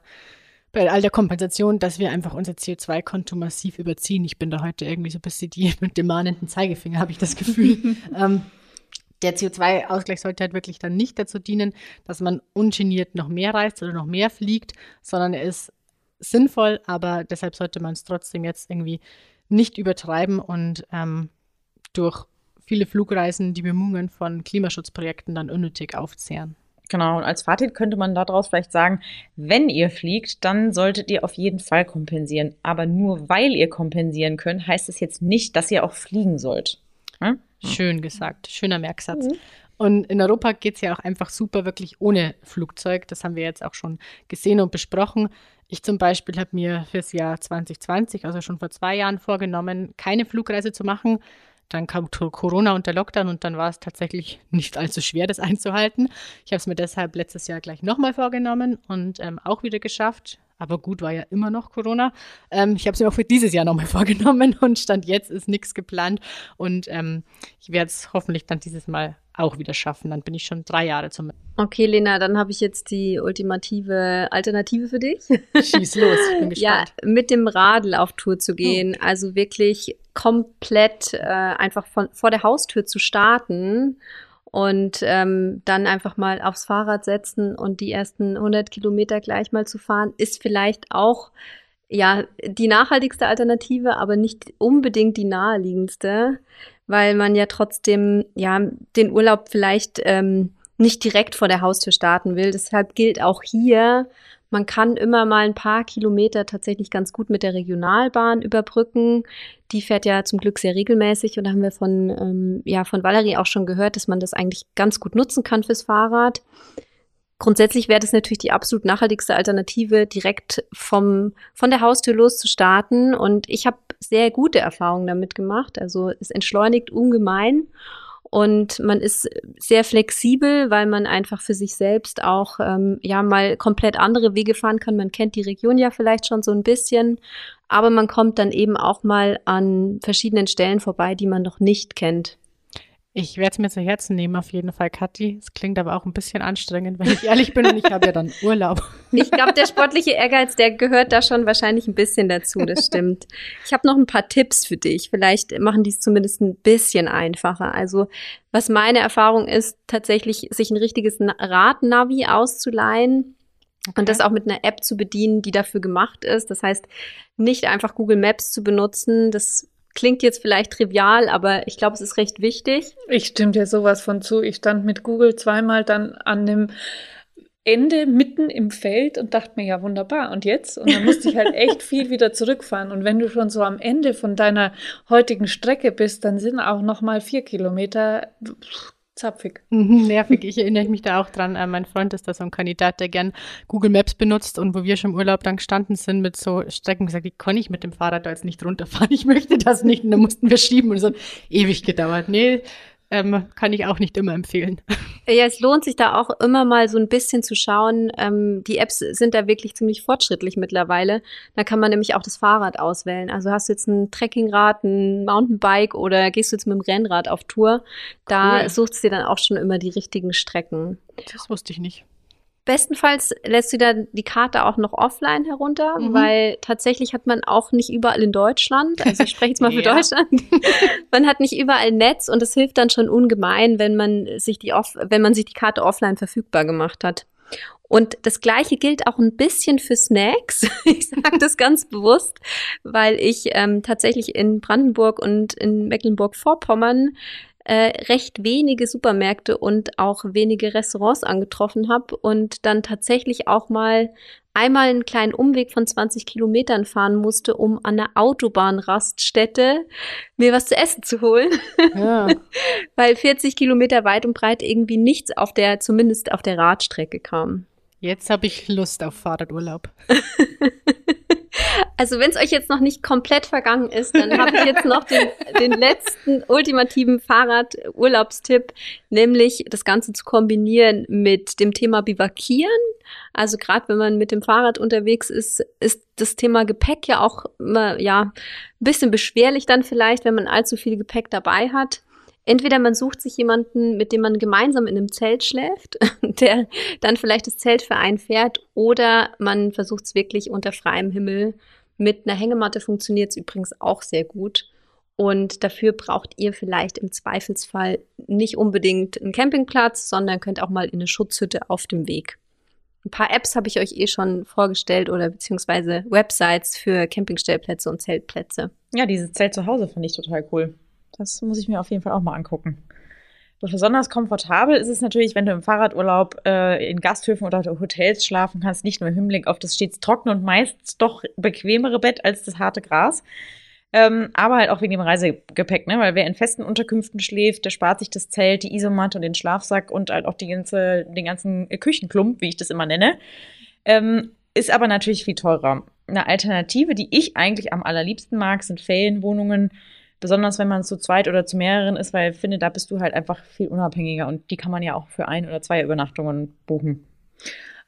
bei all der Kompensation, dass wir einfach unser CO2-Konto massiv überziehen. Ich bin da heute irgendwie so ein bisschen die [laughs] mit dem mahnenden Zeigefinger, habe ich das Gefühl. [laughs] ähm, der CO2-Ausgleich sollte halt wirklich dann nicht dazu dienen, dass man ungeniert noch mehr reist oder noch mehr fliegt, sondern er ist sinnvoll, aber deshalb sollte man es trotzdem jetzt irgendwie nicht übertreiben und ähm, durch viele Flugreisen die Bemühungen von Klimaschutzprojekten dann unnötig aufzehren. Genau, und als Fazit könnte man daraus vielleicht sagen, wenn ihr fliegt, dann solltet ihr auf jeden Fall kompensieren. Aber nur weil ihr kompensieren könnt, heißt es jetzt nicht, dass ihr auch fliegen sollt. Hm? Schön gesagt, schöner Merksatz. Mhm. Und in Europa geht es ja auch einfach super, wirklich ohne Flugzeug. Das haben wir jetzt auch schon gesehen und besprochen. Ich zum Beispiel habe mir fürs Jahr 2020, also schon vor zwei Jahren, vorgenommen, keine Flugreise zu machen. Dann kam Corona und der Lockdown und dann war es tatsächlich nicht allzu schwer, das einzuhalten. Ich habe es mir deshalb letztes Jahr gleich nochmal vorgenommen und ähm, auch wieder geschafft. Aber gut, war ja immer noch Corona. Ähm, ich habe es mir auch für dieses Jahr nochmal [laughs] vorgenommen und Stand jetzt ist nichts geplant. Und ähm, ich werde es hoffentlich dann dieses Mal auch wieder schaffen. Dann bin ich schon drei Jahre zum. Okay, Lena, dann habe ich jetzt die ultimative Alternative für dich. [laughs] Schieß los, ich bin gespannt. Ja, mit dem Radl auf Tour zu gehen. Oh. Also wirklich komplett äh, einfach von, vor der Haustür zu starten und ähm, dann einfach mal aufs Fahrrad setzen und die ersten 100 Kilometer gleich mal zu fahren, ist vielleicht auch ja die nachhaltigste Alternative, aber nicht unbedingt die naheliegendste, weil man ja trotzdem ja den Urlaub vielleicht ähm, nicht direkt vor der Haustür starten will. Deshalb gilt auch hier, man kann immer mal ein paar Kilometer tatsächlich ganz gut mit der Regionalbahn überbrücken. Die fährt ja zum Glück sehr regelmäßig und da haben wir von, ähm, ja, von Valerie auch schon gehört, dass man das eigentlich ganz gut nutzen kann fürs Fahrrad. Grundsätzlich wäre das natürlich die absolut nachhaltigste Alternative, direkt vom, von der Haustür los zu starten. Und ich habe sehr gute Erfahrungen damit gemacht. Also es entschleunigt ungemein. Und man ist sehr flexibel, weil man einfach für sich selbst auch ähm, ja mal komplett andere Wege fahren kann. Man kennt die Region ja vielleicht schon so ein bisschen, aber man kommt dann eben auch mal an verschiedenen Stellen vorbei, die man noch nicht kennt. Ich werde es mir zu Herzen nehmen, auf jeden Fall, Kathi. Es klingt aber auch ein bisschen anstrengend, wenn ich ehrlich bin und ich habe ja dann Urlaub. Ich glaube, der sportliche Ehrgeiz, der gehört da schon wahrscheinlich ein bisschen dazu, das stimmt. Ich habe noch ein paar Tipps für dich. Vielleicht machen die es zumindest ein bisschen einfacher. Also, was meine Erfahrung ist, tatsächlich sich ein richtiges Radnavi auszuleihen. Okay. Und das auch mit einer App zu bedienen, die dafür gemacht ist. Das heißt, nicht einfach Google Maps zu benutzen. Das Klingt jetzt vielleicht trivial, aber ich glaube, es ist recht wichtig. Ich stimme dir sowas von zu. Ich stand mit Google zweimal dann an dem Ende mitten im Feld und dachte mir, ja, wunderbar. Und jetzt? Und dann musste ich halt [laughs] echt viel wieder zurückfahren. Und wenn du schon so am Ende von deiner heutigen Strecke bist, dann sind auch noch mal vier Kilometer zapfig. [laughs] Mhm, nervig. Ich erinnere mich da auch dran. Äh, mein Freund ist da so ein Kandidat, der gern Google Maps benutzt und wo wir schon im Urlaub dann gestanden sind mit so Strecken gesagt, die kann ich mit dem Fahrrad da jetzt nicht runterfahren. Ich möchte das nicht. Und dann mussten wir schieben und es hat ewig gedauert. Nee, ähm, kann ich auch nicht immer empfehlen. Ja, es lohnt sich da auch immer mal so ein bisschen zu schauen. Ähm, die Apps sind da wirklich ziemlich fortschrittlich mittlerweile. Da kann man nämlich auch das Fahrrad auswählen. Also hast du jetzt ein Trekkingrad, ein Mountainbike oder gehst du jetzt mit dem Rennrad auf Tour? Da cool. sucht es dir dann auch schon immer die richtigen Strecken. Das wusste ich nicht. Bestenfalls lässt du dann die Karte auch noch offline herunter, mhm. weil tatsächlich hat man auch nicht überall in Deutschland, also ich spreche jetzt mal für [laughs] ja. Deutschland, [laughs] man hat nicht überall Netz und es hilft dann schon ungemein, wenn man sich die off wenn man sich die Karte offline verfügbar gemacht hat. Und das Gleiche gilt auch ein bisschen für Snacks. [laughs] Ich sage das ganz bewusst, weil ich ähm, tatsächlich in Brandenburg und in Mecklenburg-Vorpommern äh, recht wenige Supermärkte und auch wenige Restaurants angetroffen habe und dann tatsächlich auch mal einmal einen kleinen Umweg von 20 Kilometern fahren musste, um an der Autobahnraststätte mir was zu essen zu holen. Ja. [laughs] Weil 40 Kilometer weit und breit irgendwie nichts auf der, zumindest auf der Radstrecke kam. Jetzt habe ich Lust auf Fahrradurlaub. [laughs] Also wenn es euch jetzt noch nicht komplett vergangen ist, dann habe ich jetzt noch den, den letzten ultimativen Fahrradurlaubstipp, nämlich das Ganze zu kombinieren mit dem Thema Bivakieren. Also gerade wenn man mit dem Fahrrad unterwegs ist, ist das Thema Gepäck ja auch immer, ja, ein bisschen beschwerlich dann vielleicht, wenn man allzu viel Gepäck dabei hat. Entweder man sucht sich jemanden, mit dem man gemeinsam in einem Zelt schläft, [laughs] der dann vielleicht das Zelt für einen fährt, oder man versucht es wirklich unter freiem Himmel. Mit einer Hängematte funktioniert es übrigens auch sehr gut. Und dafür braucht ihr vielleicht im Zweifelsfall nicht unbedingt einen Campingplatz, sondern könnt auch mal in eine Schutzhütte auf dem Weg. Ein paar Apps habe ich euch eh schon vorgestellt oder beziehungsweise Websites für Campingstellplätze und Zeltplätze. Ja, dieses Zelt zu Hause finde ich total cool. Das muss ich mir auf jeden Fall auch mal angucken. Besonders komfortabel ist es natürlich, wenn du im Fahrradurlaub äh, in Gasthöfen oder Hotels schlafen kannst, nicht nur im Hinblick auf das stets trockene und meist doch bequemere Bett als das harte Gras, ähm, aber halt auch wegen dem Reisegepäck, ne? Weil wer in festen Unterkünften schläft, der spart sich das Zelt, die Isomatte und den Schlafsack und halt auch die ganze, den ganzen Küchenklump, wie ich das immer nenne. Ähm, ist aber natürlich viel teurer. Eine Alternative, die ich eigentlich am allerliebsten mag, sind Ferienwohnungen. Besonders wenn man zu zweit oder zu mehreren ist, weil ich finde, da bist du halt einfach viel unabhängiger und die kann man ja auch für ein oder zwei Übernachtungen buchen.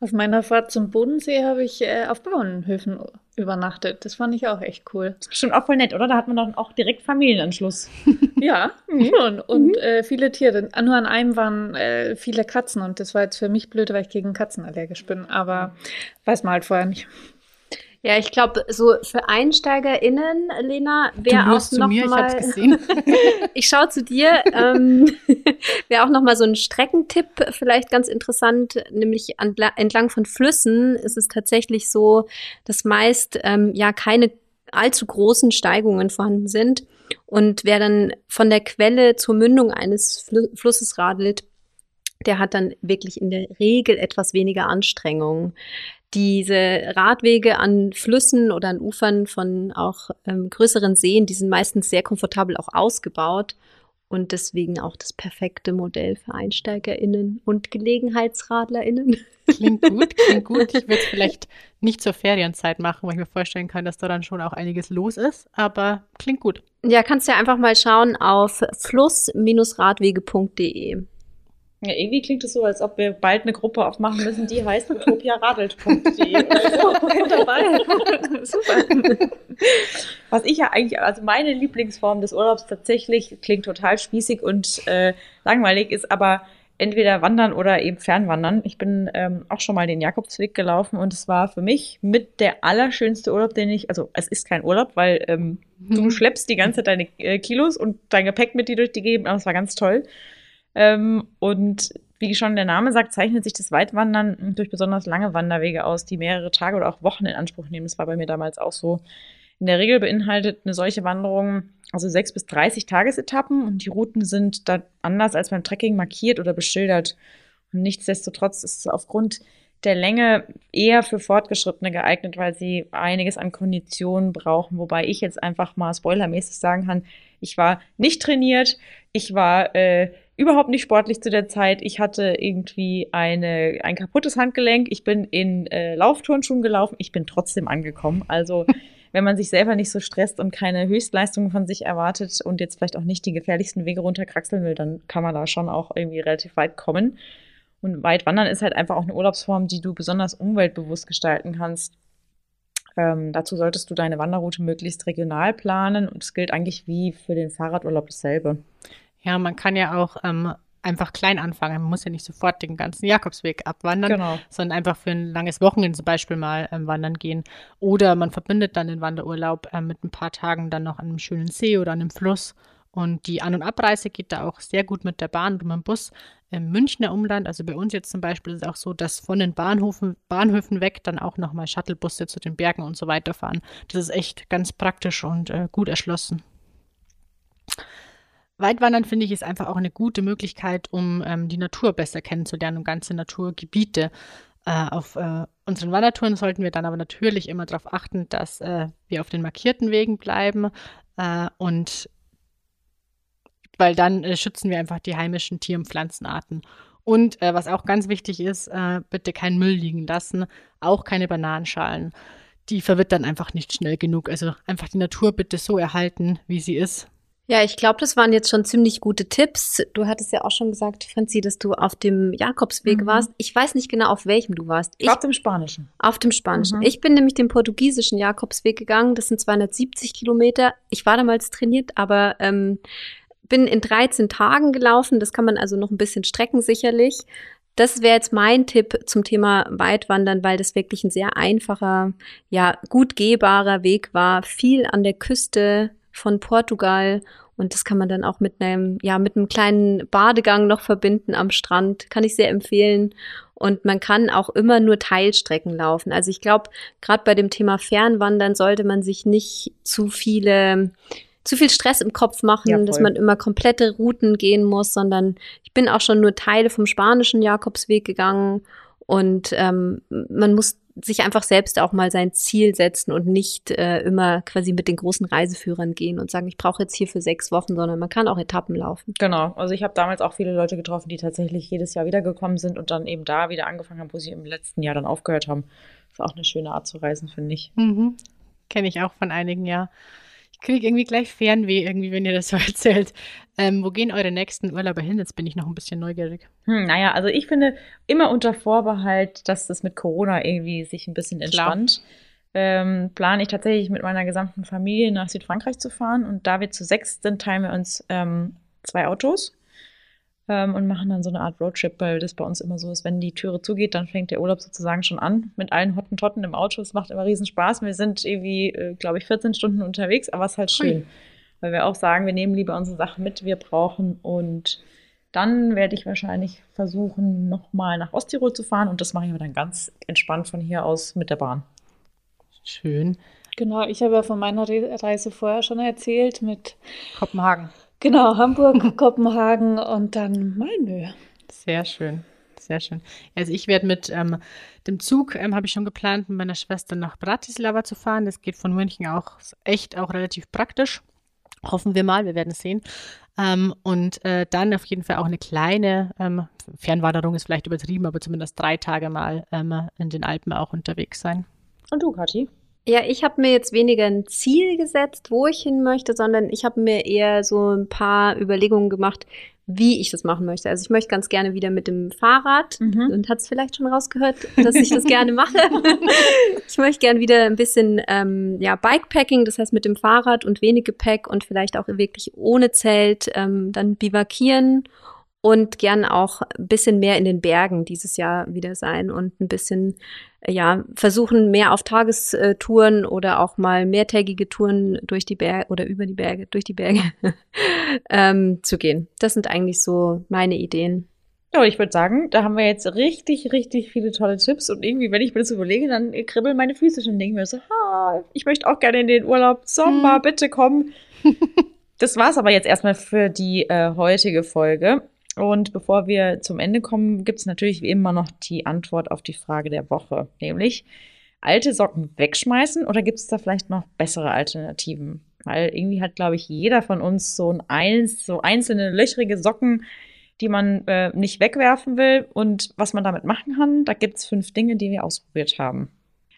Auf meiner Fahrt zum Bodensee habe ich äh, auf Bauernhöfen übernachtet. Das fand ich auch echt cool. Das ist bestimmt auch voll nett, oder? Da hat man doch auch direkt Familienanschluss. [laughs] ja, schon. Und mhm. äh, viele Tiere. Nur an einem waren äh, viele Katzen und das war jetzt für mich blöd, weil ich gegen Katzen allergisch bin. Aber weiß man halt vorher nicht. Ja, ich glaube, so für EinsteigerInnen, Lena, wäre auch noch mir, mal. Ich, gesehen. [laughs] ich schaue zu dir. Ähm, [laughs] wäre auch noch mal so ein Streckentipp vielleicht ganz interessant, nämlich an, entlang von Flüssen ist es tatsächlich so, dass meist ähm, ja keine allzu großen Steigungen vorhanden sind. Und wer dann von der Quelle zur Mündung eines Fl Flusses radelt, der hat dann wirklich in der Regel etwas weniger Anstrengung diese Radwege an Flüssen oder an Ufern von auch ähm, größeren Seen, die sind meistens sehr komfortabel auch ausgebaut und deswegen auch das perfekte Modell für EinsteigerInnen und GelegenheitsradlerInnen. Klingt gut, klingt gut. [laughs] Ich würde es vielleicht nicht zur Ferienzeit machen, weil ich mir vorstellen kann, dass da dann schon auch einiges los ist, aber klingt gut. Ja, kannst du ja einfach mal schauen auf fluss-radwege.de. Ja, irgendwie klingt es so, als ob wir bald eine Gruppe aufmachen müssen, die heißt utopiaradelt.de. [laughs] Super. Was ich ja eigentlich, also meine Lieblingsform des Urlaubs tatsächlich klingt total spießig und äh, langweilig, ist aber entweder Wandern oder eben Fernwandern. Ich bin ähm, auch schon mal den Jakobsweg gelaufen und es war für mich mit der allerschönste Urlaub, den ich, also es ist kein Urlaub, weil ähm, mhm. du schleppst die ganze Zeit deine äh, Kilos und dein Gepäck mit dir durch die Gegend, aber es war ganz toll. Ähm, und wie schon der Name sagt, zeichnet sich das Weitwandern durch besonders lange Wanderwege aus, die mehrere Tage oder auch Wochen in Anspruch nehmen. Das war bei mir damals auch so. In der Regel beinhaltet eine solche Wanderung also sechs bis 30 Tagesetappen und die Routen sind da anders als beim Trekking markiert oder beschildert. Und nichtsdestotrotz ist es aufgrund der Länge eher für Fortgeschrittene geeignet, weil sie einiges an Konditionen brauchen. Wobei ich jetzt einfach mal spoilermäßig sagen kann, ich war nicht trainiert, ich war äh, überhaupt nicht sportlich zu der Zeit. Ich hatte irgendwie eine, ein kaputtes Handgelenk. Ich bin in äh, Laufturnschuhen gelaufen. Ich bin trotzdem angekommen. Also [laughs] wenn man sich selber nicht so stresst und keine Höchstleistungen von sich erwartet und jetzt vielleicht auch nicht die gefährlichsten Wege runterkraxeln will, dann kann man da schon auch irgendwie relativ weit kommen. Und weit wandern ist halt einfach auch eine Urlaubsform, die du besonders umweltbewusst gestalten kannst. Ähm, dazu solltest du deine Wanderroute möglichst regional planen und es gilt eigentlich wie für den Fahrradurlaub dasselbe. Ja, man kann ja auch ähm, einfach klein anfangen. Man muss ja nicht sofort den ganzen Jakobsweg abwandern, genau. sondern einfach für ein langes Wochenende zum Beispiel mal ähm, wandern gehen. Oder man verbindet dann den Wanderurlaub ähm, mit ein paar Tagen dann noch an einem schönen See oder an einem Fluss. Und die An- und Abreise geht da auch sehr gut mit der Bahn und mit dem Bus. Im Münchner Umland, also bei uns jetzt zum Beispiel, ist es auch so, dass von den Bahnhöfen, Bahnhöfen weg dann auch nochmal Shuttlebusse zu den Bergen und so weiter fahren. Das ist echt ganz praktisch und äh, gut erschlossen. Weitwandern finde ich ist einfach auch eine gute Möglichkeit, um ähm, die Natur besser kennenzulernen und ganze Naturgebiete. Äh, auf äh, unseren Wandertouren sollten wir dann aber natürlich immer darauf achten, dass äh, wir auf den markierten Wegen bleiben äh, und weil dann äh, schützen wir einfach die heimischen Tier- und Pflanzenarten. Und äh, was auch ganz wichtig ist, bitte keinen Müll liegen lassen, auch keine Bananenschalen. Die verwittern einfach nicht schnell genug. Also einfach die Natur bitte so erhalten, wie sie ist ja, ich glaube, das waren jetzt schon ziemlich gute Tipps. Du hattest ja auch schon gesagt, Franzi, dass du auf dem Jakobsweg mhm. warst. Ich weiß nicht genau, auf welchem du warst. Ich, auf dem Spanischen. Auf dem Spanischen. Mhm. Ich bin nämlich den portugiesischen Jakobsweg gegangen. Das sind 270 Kilometer. Ich war damals trainiert, aber ähm, bin in 13 Tagen gelaufen. Das kann man also noch ein bisschen strecken sicherlich. Das wäre jetzt mein Tipp zum Thema Weitwandern, weil das wirklich ein sehr einfacher, ja, gut gehbarer Weg war. Viel an der Küste von Portugal und das kann man dann auch mit einem, ja, mit einem kleinen Badegang noch verbinden am Strand. Kann ich sehr empfehlen. Und man kann auch immer nur Teilstrecken laufen. Also ich glaube, gerade bei dem Thema Fernwandern sollte man sich nicht zu viele zu viel Stress im Kopf machen, ja, dass man immer komplette Routen gehen muss, sondern ich bin auch schon nur Teile vom spanischen Jakobsweg gegangen und ähm, man muss sich einfach selbst auch mal sein Ziel setzen und nicht äh, immer quasi mit den großen Reiseführern gehen und sagen, ich brauche jetzt hier für sechs Wochen, sondern man kann auch Etappen laufen. Genau, also ich habe damals auch viele Leute getroffen, die tatsächlich jedes Jahr wiedergekommen sind und dann eben da wieder angefangen haben, wo sie im letzten Jahr dann aufgehört haben. Das ist auch eine schöne Art zu reisen, finde ich. Mhm. Kenne ich auch von einigen, ja kriege irgendwie gleich Fernweh, irgendwie, wenn ihr das so [laughs] erzählt. Ähm, wo gehen eure nächsten Urlauber hin? Jetzt bin ich noch ein bisschen neugierig. Hm, naja, also ich finde immer unter Vorbehalt, dass das mit Corona irgendwie sich ein bisschen entspannt. Ähm, plane ich tatsächlich mit meiner gesamten Familie nach Südfrankreich zu fahren und da wir zu sechs sind, teilen wir uns ähm, zwei Autos ähm, und machen dann so eine Art Roadtrip, weil das bei uns immer so ist, wenn die Türe zugeht, dann fängt der Urlaub sozusagen schon an mit allen Hottentotten im Auto. Es macht immer riesen Spaß. Wir sind irgendwie, äh, glaube ich, 14 Stunden unterwegs, aber es ist halt schön, Ui. weil wir auch sagen, wir nehmen lieber unsere Sachen mit, wir brauchen und dann werde ich wahrscheinlich versuchen, nochmal nach Osttirol zu fahren und das mache ich mir dann ganz entspannt von hier aus mit der Bahn. Schön. Genau, ich habe ja von meiner Reise vorher schon erzählt mit Kopenhagen. Genau, Hamburg, [laughs] Kopenhagen und dann Malmö. Sehr schön. Sehr schön. Also ich werde mit ähm, dem Zug, ähm, habe ich schon geplant, mit meiner Schwester nach Bratislava zu fahren. Das geht von München auch echt auch relativ praktisch. Hoffen wir mal, wir werden es sehen. Ähm, und äh, dann auf jeden Fall auch eine kleine ähm, Fernwanderung ist vielleicht übertrieben, aber zumindest drei Tage mal ähm, in den Alpen auch unterwegs sein. Und du, Kathi? Ja, ich habe mir jetzt weniger ein Ziel gesetzt, wo ich hin möchte, sondern ich habe mir eher so ein paar Überlegungen gemacht, wie ich das machen möchte. Also ich möchte ganz gerne wieder mit dem Fahrrad mhm. und hat es vielleicht schon rausgehört, dass ich das gerne mache. [laughs] ich möchte gerne wieder ein bisschen ähm, ja Bikepacking, das heißt mit dem Fahrrad und wenig Gepäck und vielleicht auch wirklich ohne Zelt ähm, dann bivakieren und gern auch ein bisschen mehr in den Bergen dieses Jahr wieder sein und ein bisschen ja, versuchen mehr auf Tagestouren oder auch mal mehrtägige Touren durch die Berge oder über die Berge, durch die Berge [laughs] ähm, zu gehen. Das sind eigentlich so meine Ideen. Ja, ich würde sagen, da haben wir jetzt richtig, richtig viele tolle Tipps und irgendwie, wenn ich mir das überlege, dann kribbeln meine Füße schon und denke mir so, ha, ich möchte auch gerne in den Urlaub. Sommer, hm. bitte komm. [laughs] das war's aber jetzt erstmal für die äh, heutige Folge. Und bevor wir zum Ende kommen, gibt es natürlich wie immer noch die Antwort auf die Frage der Woche, nämlich alte Socken wegschmeißen oder gibt es da vielleicht noch bessere Alternativen? Weil irgendwie hat, glaube ich, jeder von uns so ein so einzelne löchrige Socken, die man äh, nicht wegwerfen will. Und was man damit machen kann, da gibt es fünf Dinge, die wir ausprobiert haben.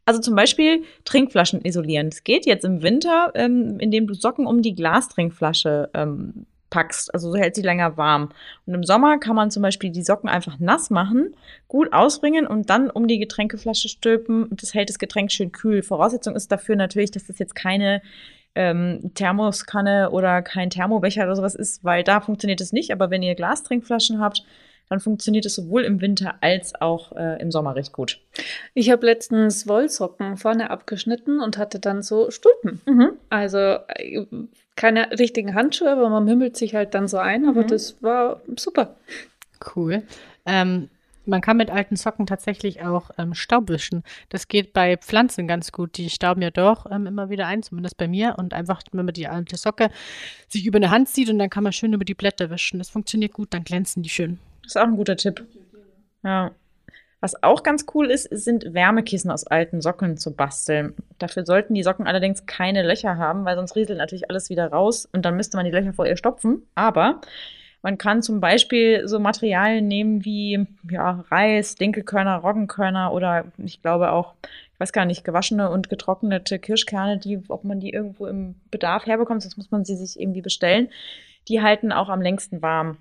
Also zum Beispiel Trinkflaschen isolieren. Es geht jetzt im Winter, ähm, indem du Socken um die Glastrinkflasche ähm, packst. Also so hält sie länger warm. Und im Sommer kann man zum Beispiel die Socken einfach nass machen, gut ausbringen und dann um die Getränkeflasche stülpen. Und das hält das Getränk schön kühl. Voraussetzung ist dafür natürlich, dass das jetzt keine ähm, Thermoskanne oder kein Thermobecher oder sowas ist, weil da funktioniert es nicht. Aber wenn ihr Glastrinkflaschen habt, dann funktioniert es sowohl im Winter als auch äh, im Sommer recht gut. Ich habe letztens Wollsocken vorne abgeschnitten und hatte dann so Stulpen. Mhm. Also äh, keine richtigen Handschuhe, aber man mümmelt sich halt dann so ein, aber mhm. das war super. Cool. Ähm, man kann mit alten Socken tatsächlich auch ähm, Staub wischen. Das geht bei Pflanzen ganz gut. Die stauben ja doch ähm, immer wieder ein, zumindest bei mir. Und einfach, wenn man die alte Socke sich über eine Hand zieht und dann kann man schön über die Blätter wischen. Das funktioniert gut, dann glänzen die schön. Das ist auch ein guter Tipp. Ja. Was auch ganz cool ist, sind Wärmekissen aus alten Socken zu basteln. Dafür sollten die Socken allerdings keine Löcher haben, weil sonst rieselt natürlich alles wieder raus und dann müsste man die Löcher vor ihr stopfen. Aber man kann zum Beispiel so Materialien nehmen wie ja, Reis, Dinkelkörner, Roggenkörner oder ich glaube auch, ich weiß gar nicht, gewaschene und getrocknete Kirschkerne, die, ob man die irgendwo im Bedarf herbekommt, sonst muss man sie sich irgendwie bestellen. Die halten auch am längsten warm.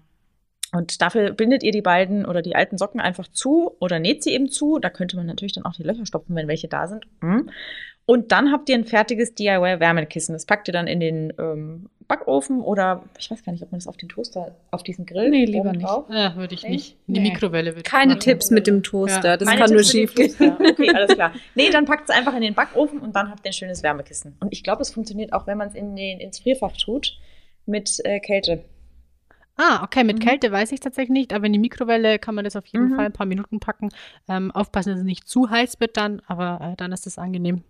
Und dafür bindet ihr die beiden oder die alten Socken einfach zu oder näht sie eben zu. Da könnte man natürlich dann auch die Löcher stopfen, wenn welche da sind. Hm. Und dann habt ihr ein fertiges DIY-Wärmekissen. Das packt ihr dann in den ähm, Backofen oder ich weiß gar nicht, ob man das auf den Toaster, auf diesen Grill. Nee, lieber nicht. drauf. Ja, würde ich Nee? nicht. In die Nee. Mikrowelle würde ich Keine machen. Tipps mit dem Toaster, Ja. das Meine kann nur Tipps für schief gehen. Okay, [laughs] alles klar. Nee, dann packt es einfach in den Backofen und dann habt ihr ein schönes Wärmekissen. Und ich glaube, es funktioniert auch, wenn man es in den, ins Frierfach tut mit äh, Kälte. Ah, okay, mit Mhm. Kälte weiß ich tatsächlich nicht, aber in die Mikrowelle kann man das auf jeden Mhm. Fall ein paar Minuten packen. Ähm, aufpassen, dass es nicht zu heiß wird dann, aber äh, dann ist es angenehm.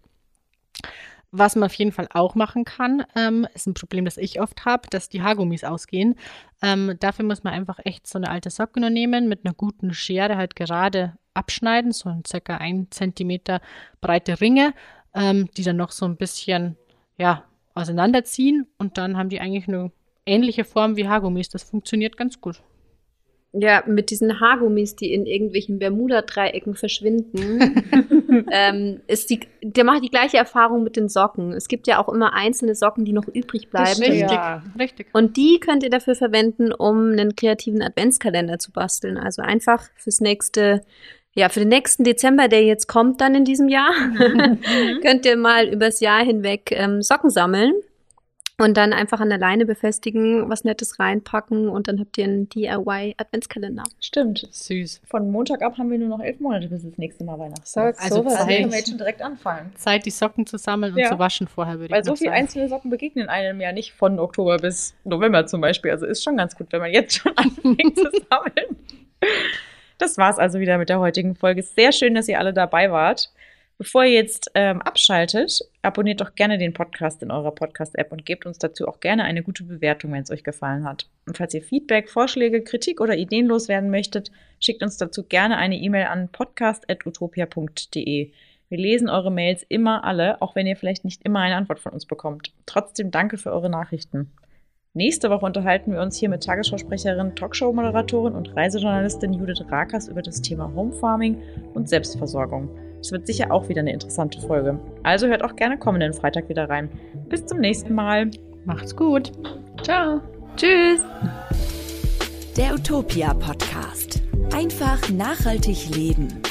Was man auf jeden Fall auch machen kann, ähm, ist ein Problem, das ich oft habe, dass die Haargummis ausgehen. Ähm, dafür muss man einfach echt so eine alte Socke nur nehmen, mit einer guten Schere halt gerade abschneiden, so ein circa ein Zentimeter breite Ringe, ähm, die dann noch so ein bisschen, ja, auseinanderziehen und dann haben die eigentlich eine ähnliche Form wie Haargummis. Das funktioniert ganz gut. Ja, mit diesen Haargummis, die in irgendwelchen Bermuda-Dreiecken verschwinden, [laughs] ähm, ist die, der macht die gleiche Erfahrung mit den Socken. Es gibt ja auch immer einzelne Socken, die noch übrig bleiben. Richtig, Ja. richtig. Und die könnt ihr dafür verwenden, um einen kreativen Adventskalender zu basteln. Also einfach fürs nächste, ja, für den nächsten Dezember, der jetzt kommt dann in diesem Jahr, [laughs] [laughs] könnt ihr mal übers Jahr hinweg ähm, Socken sammeln und dann einfach an der Leine befestigen, was Nettes reinpacken und dann habt ihr einen DIY-Adventskalender. Stimmt. Süß. Von Montag ab haben wir nur noch elf Monate bis das nächste Mal Weihnachten. Sag Also sowas Also Zeit. können wir jetzt schon direkt anfangen. Zeit, die Socken zu sammeln und Ja. zu waschen vorher, würde Weil ich so noch viele einzelne Socken begegnen einem ja nicht von Oktober bis November zum Beispiel. Also ist schon ganz gut, wenn man jetzt schon [laughs] anfängt zu sammeln. Das war's also wieder mit der heutigen Folge. Sehr schön, dass ihr alle dabei wart. Bevor ihr jetzt ähm, abschaltet, abonniert doch gerne den Podcast in eurer Podcast-App und gebt uns dazu auch gerne eine gute Bewertung, wenn es euch gefallen hat. Und falls ihr Feedback, Vorschläge, Kritik oder Ideen loswerden möchtet, schickt uns dazu gerne eine E-Mail an podcast.utopia.de. Wir lesen eure Mails immer alle, auch wenn ihr vielleicht nicht immer eine Antwort von uns bekommt. Trotzdem danke für eure Nachrichten. Nächste Woche unterhalten wir uns hier mit Tagesschausprecherin, Talkshow-Moderatorin und Reisejournalistin Judith Rakers über das Thema Homefarming und Selbstversorgung. Es wird sicher auch wieder eine interessante Folge. Also hört auch gerne kommenden Freitag wieder rein. Bis zum nächsten Mal. Macht's gut. Ciao. Tschüss! Der Utopia Podcast. Einfach nachhaltig leben.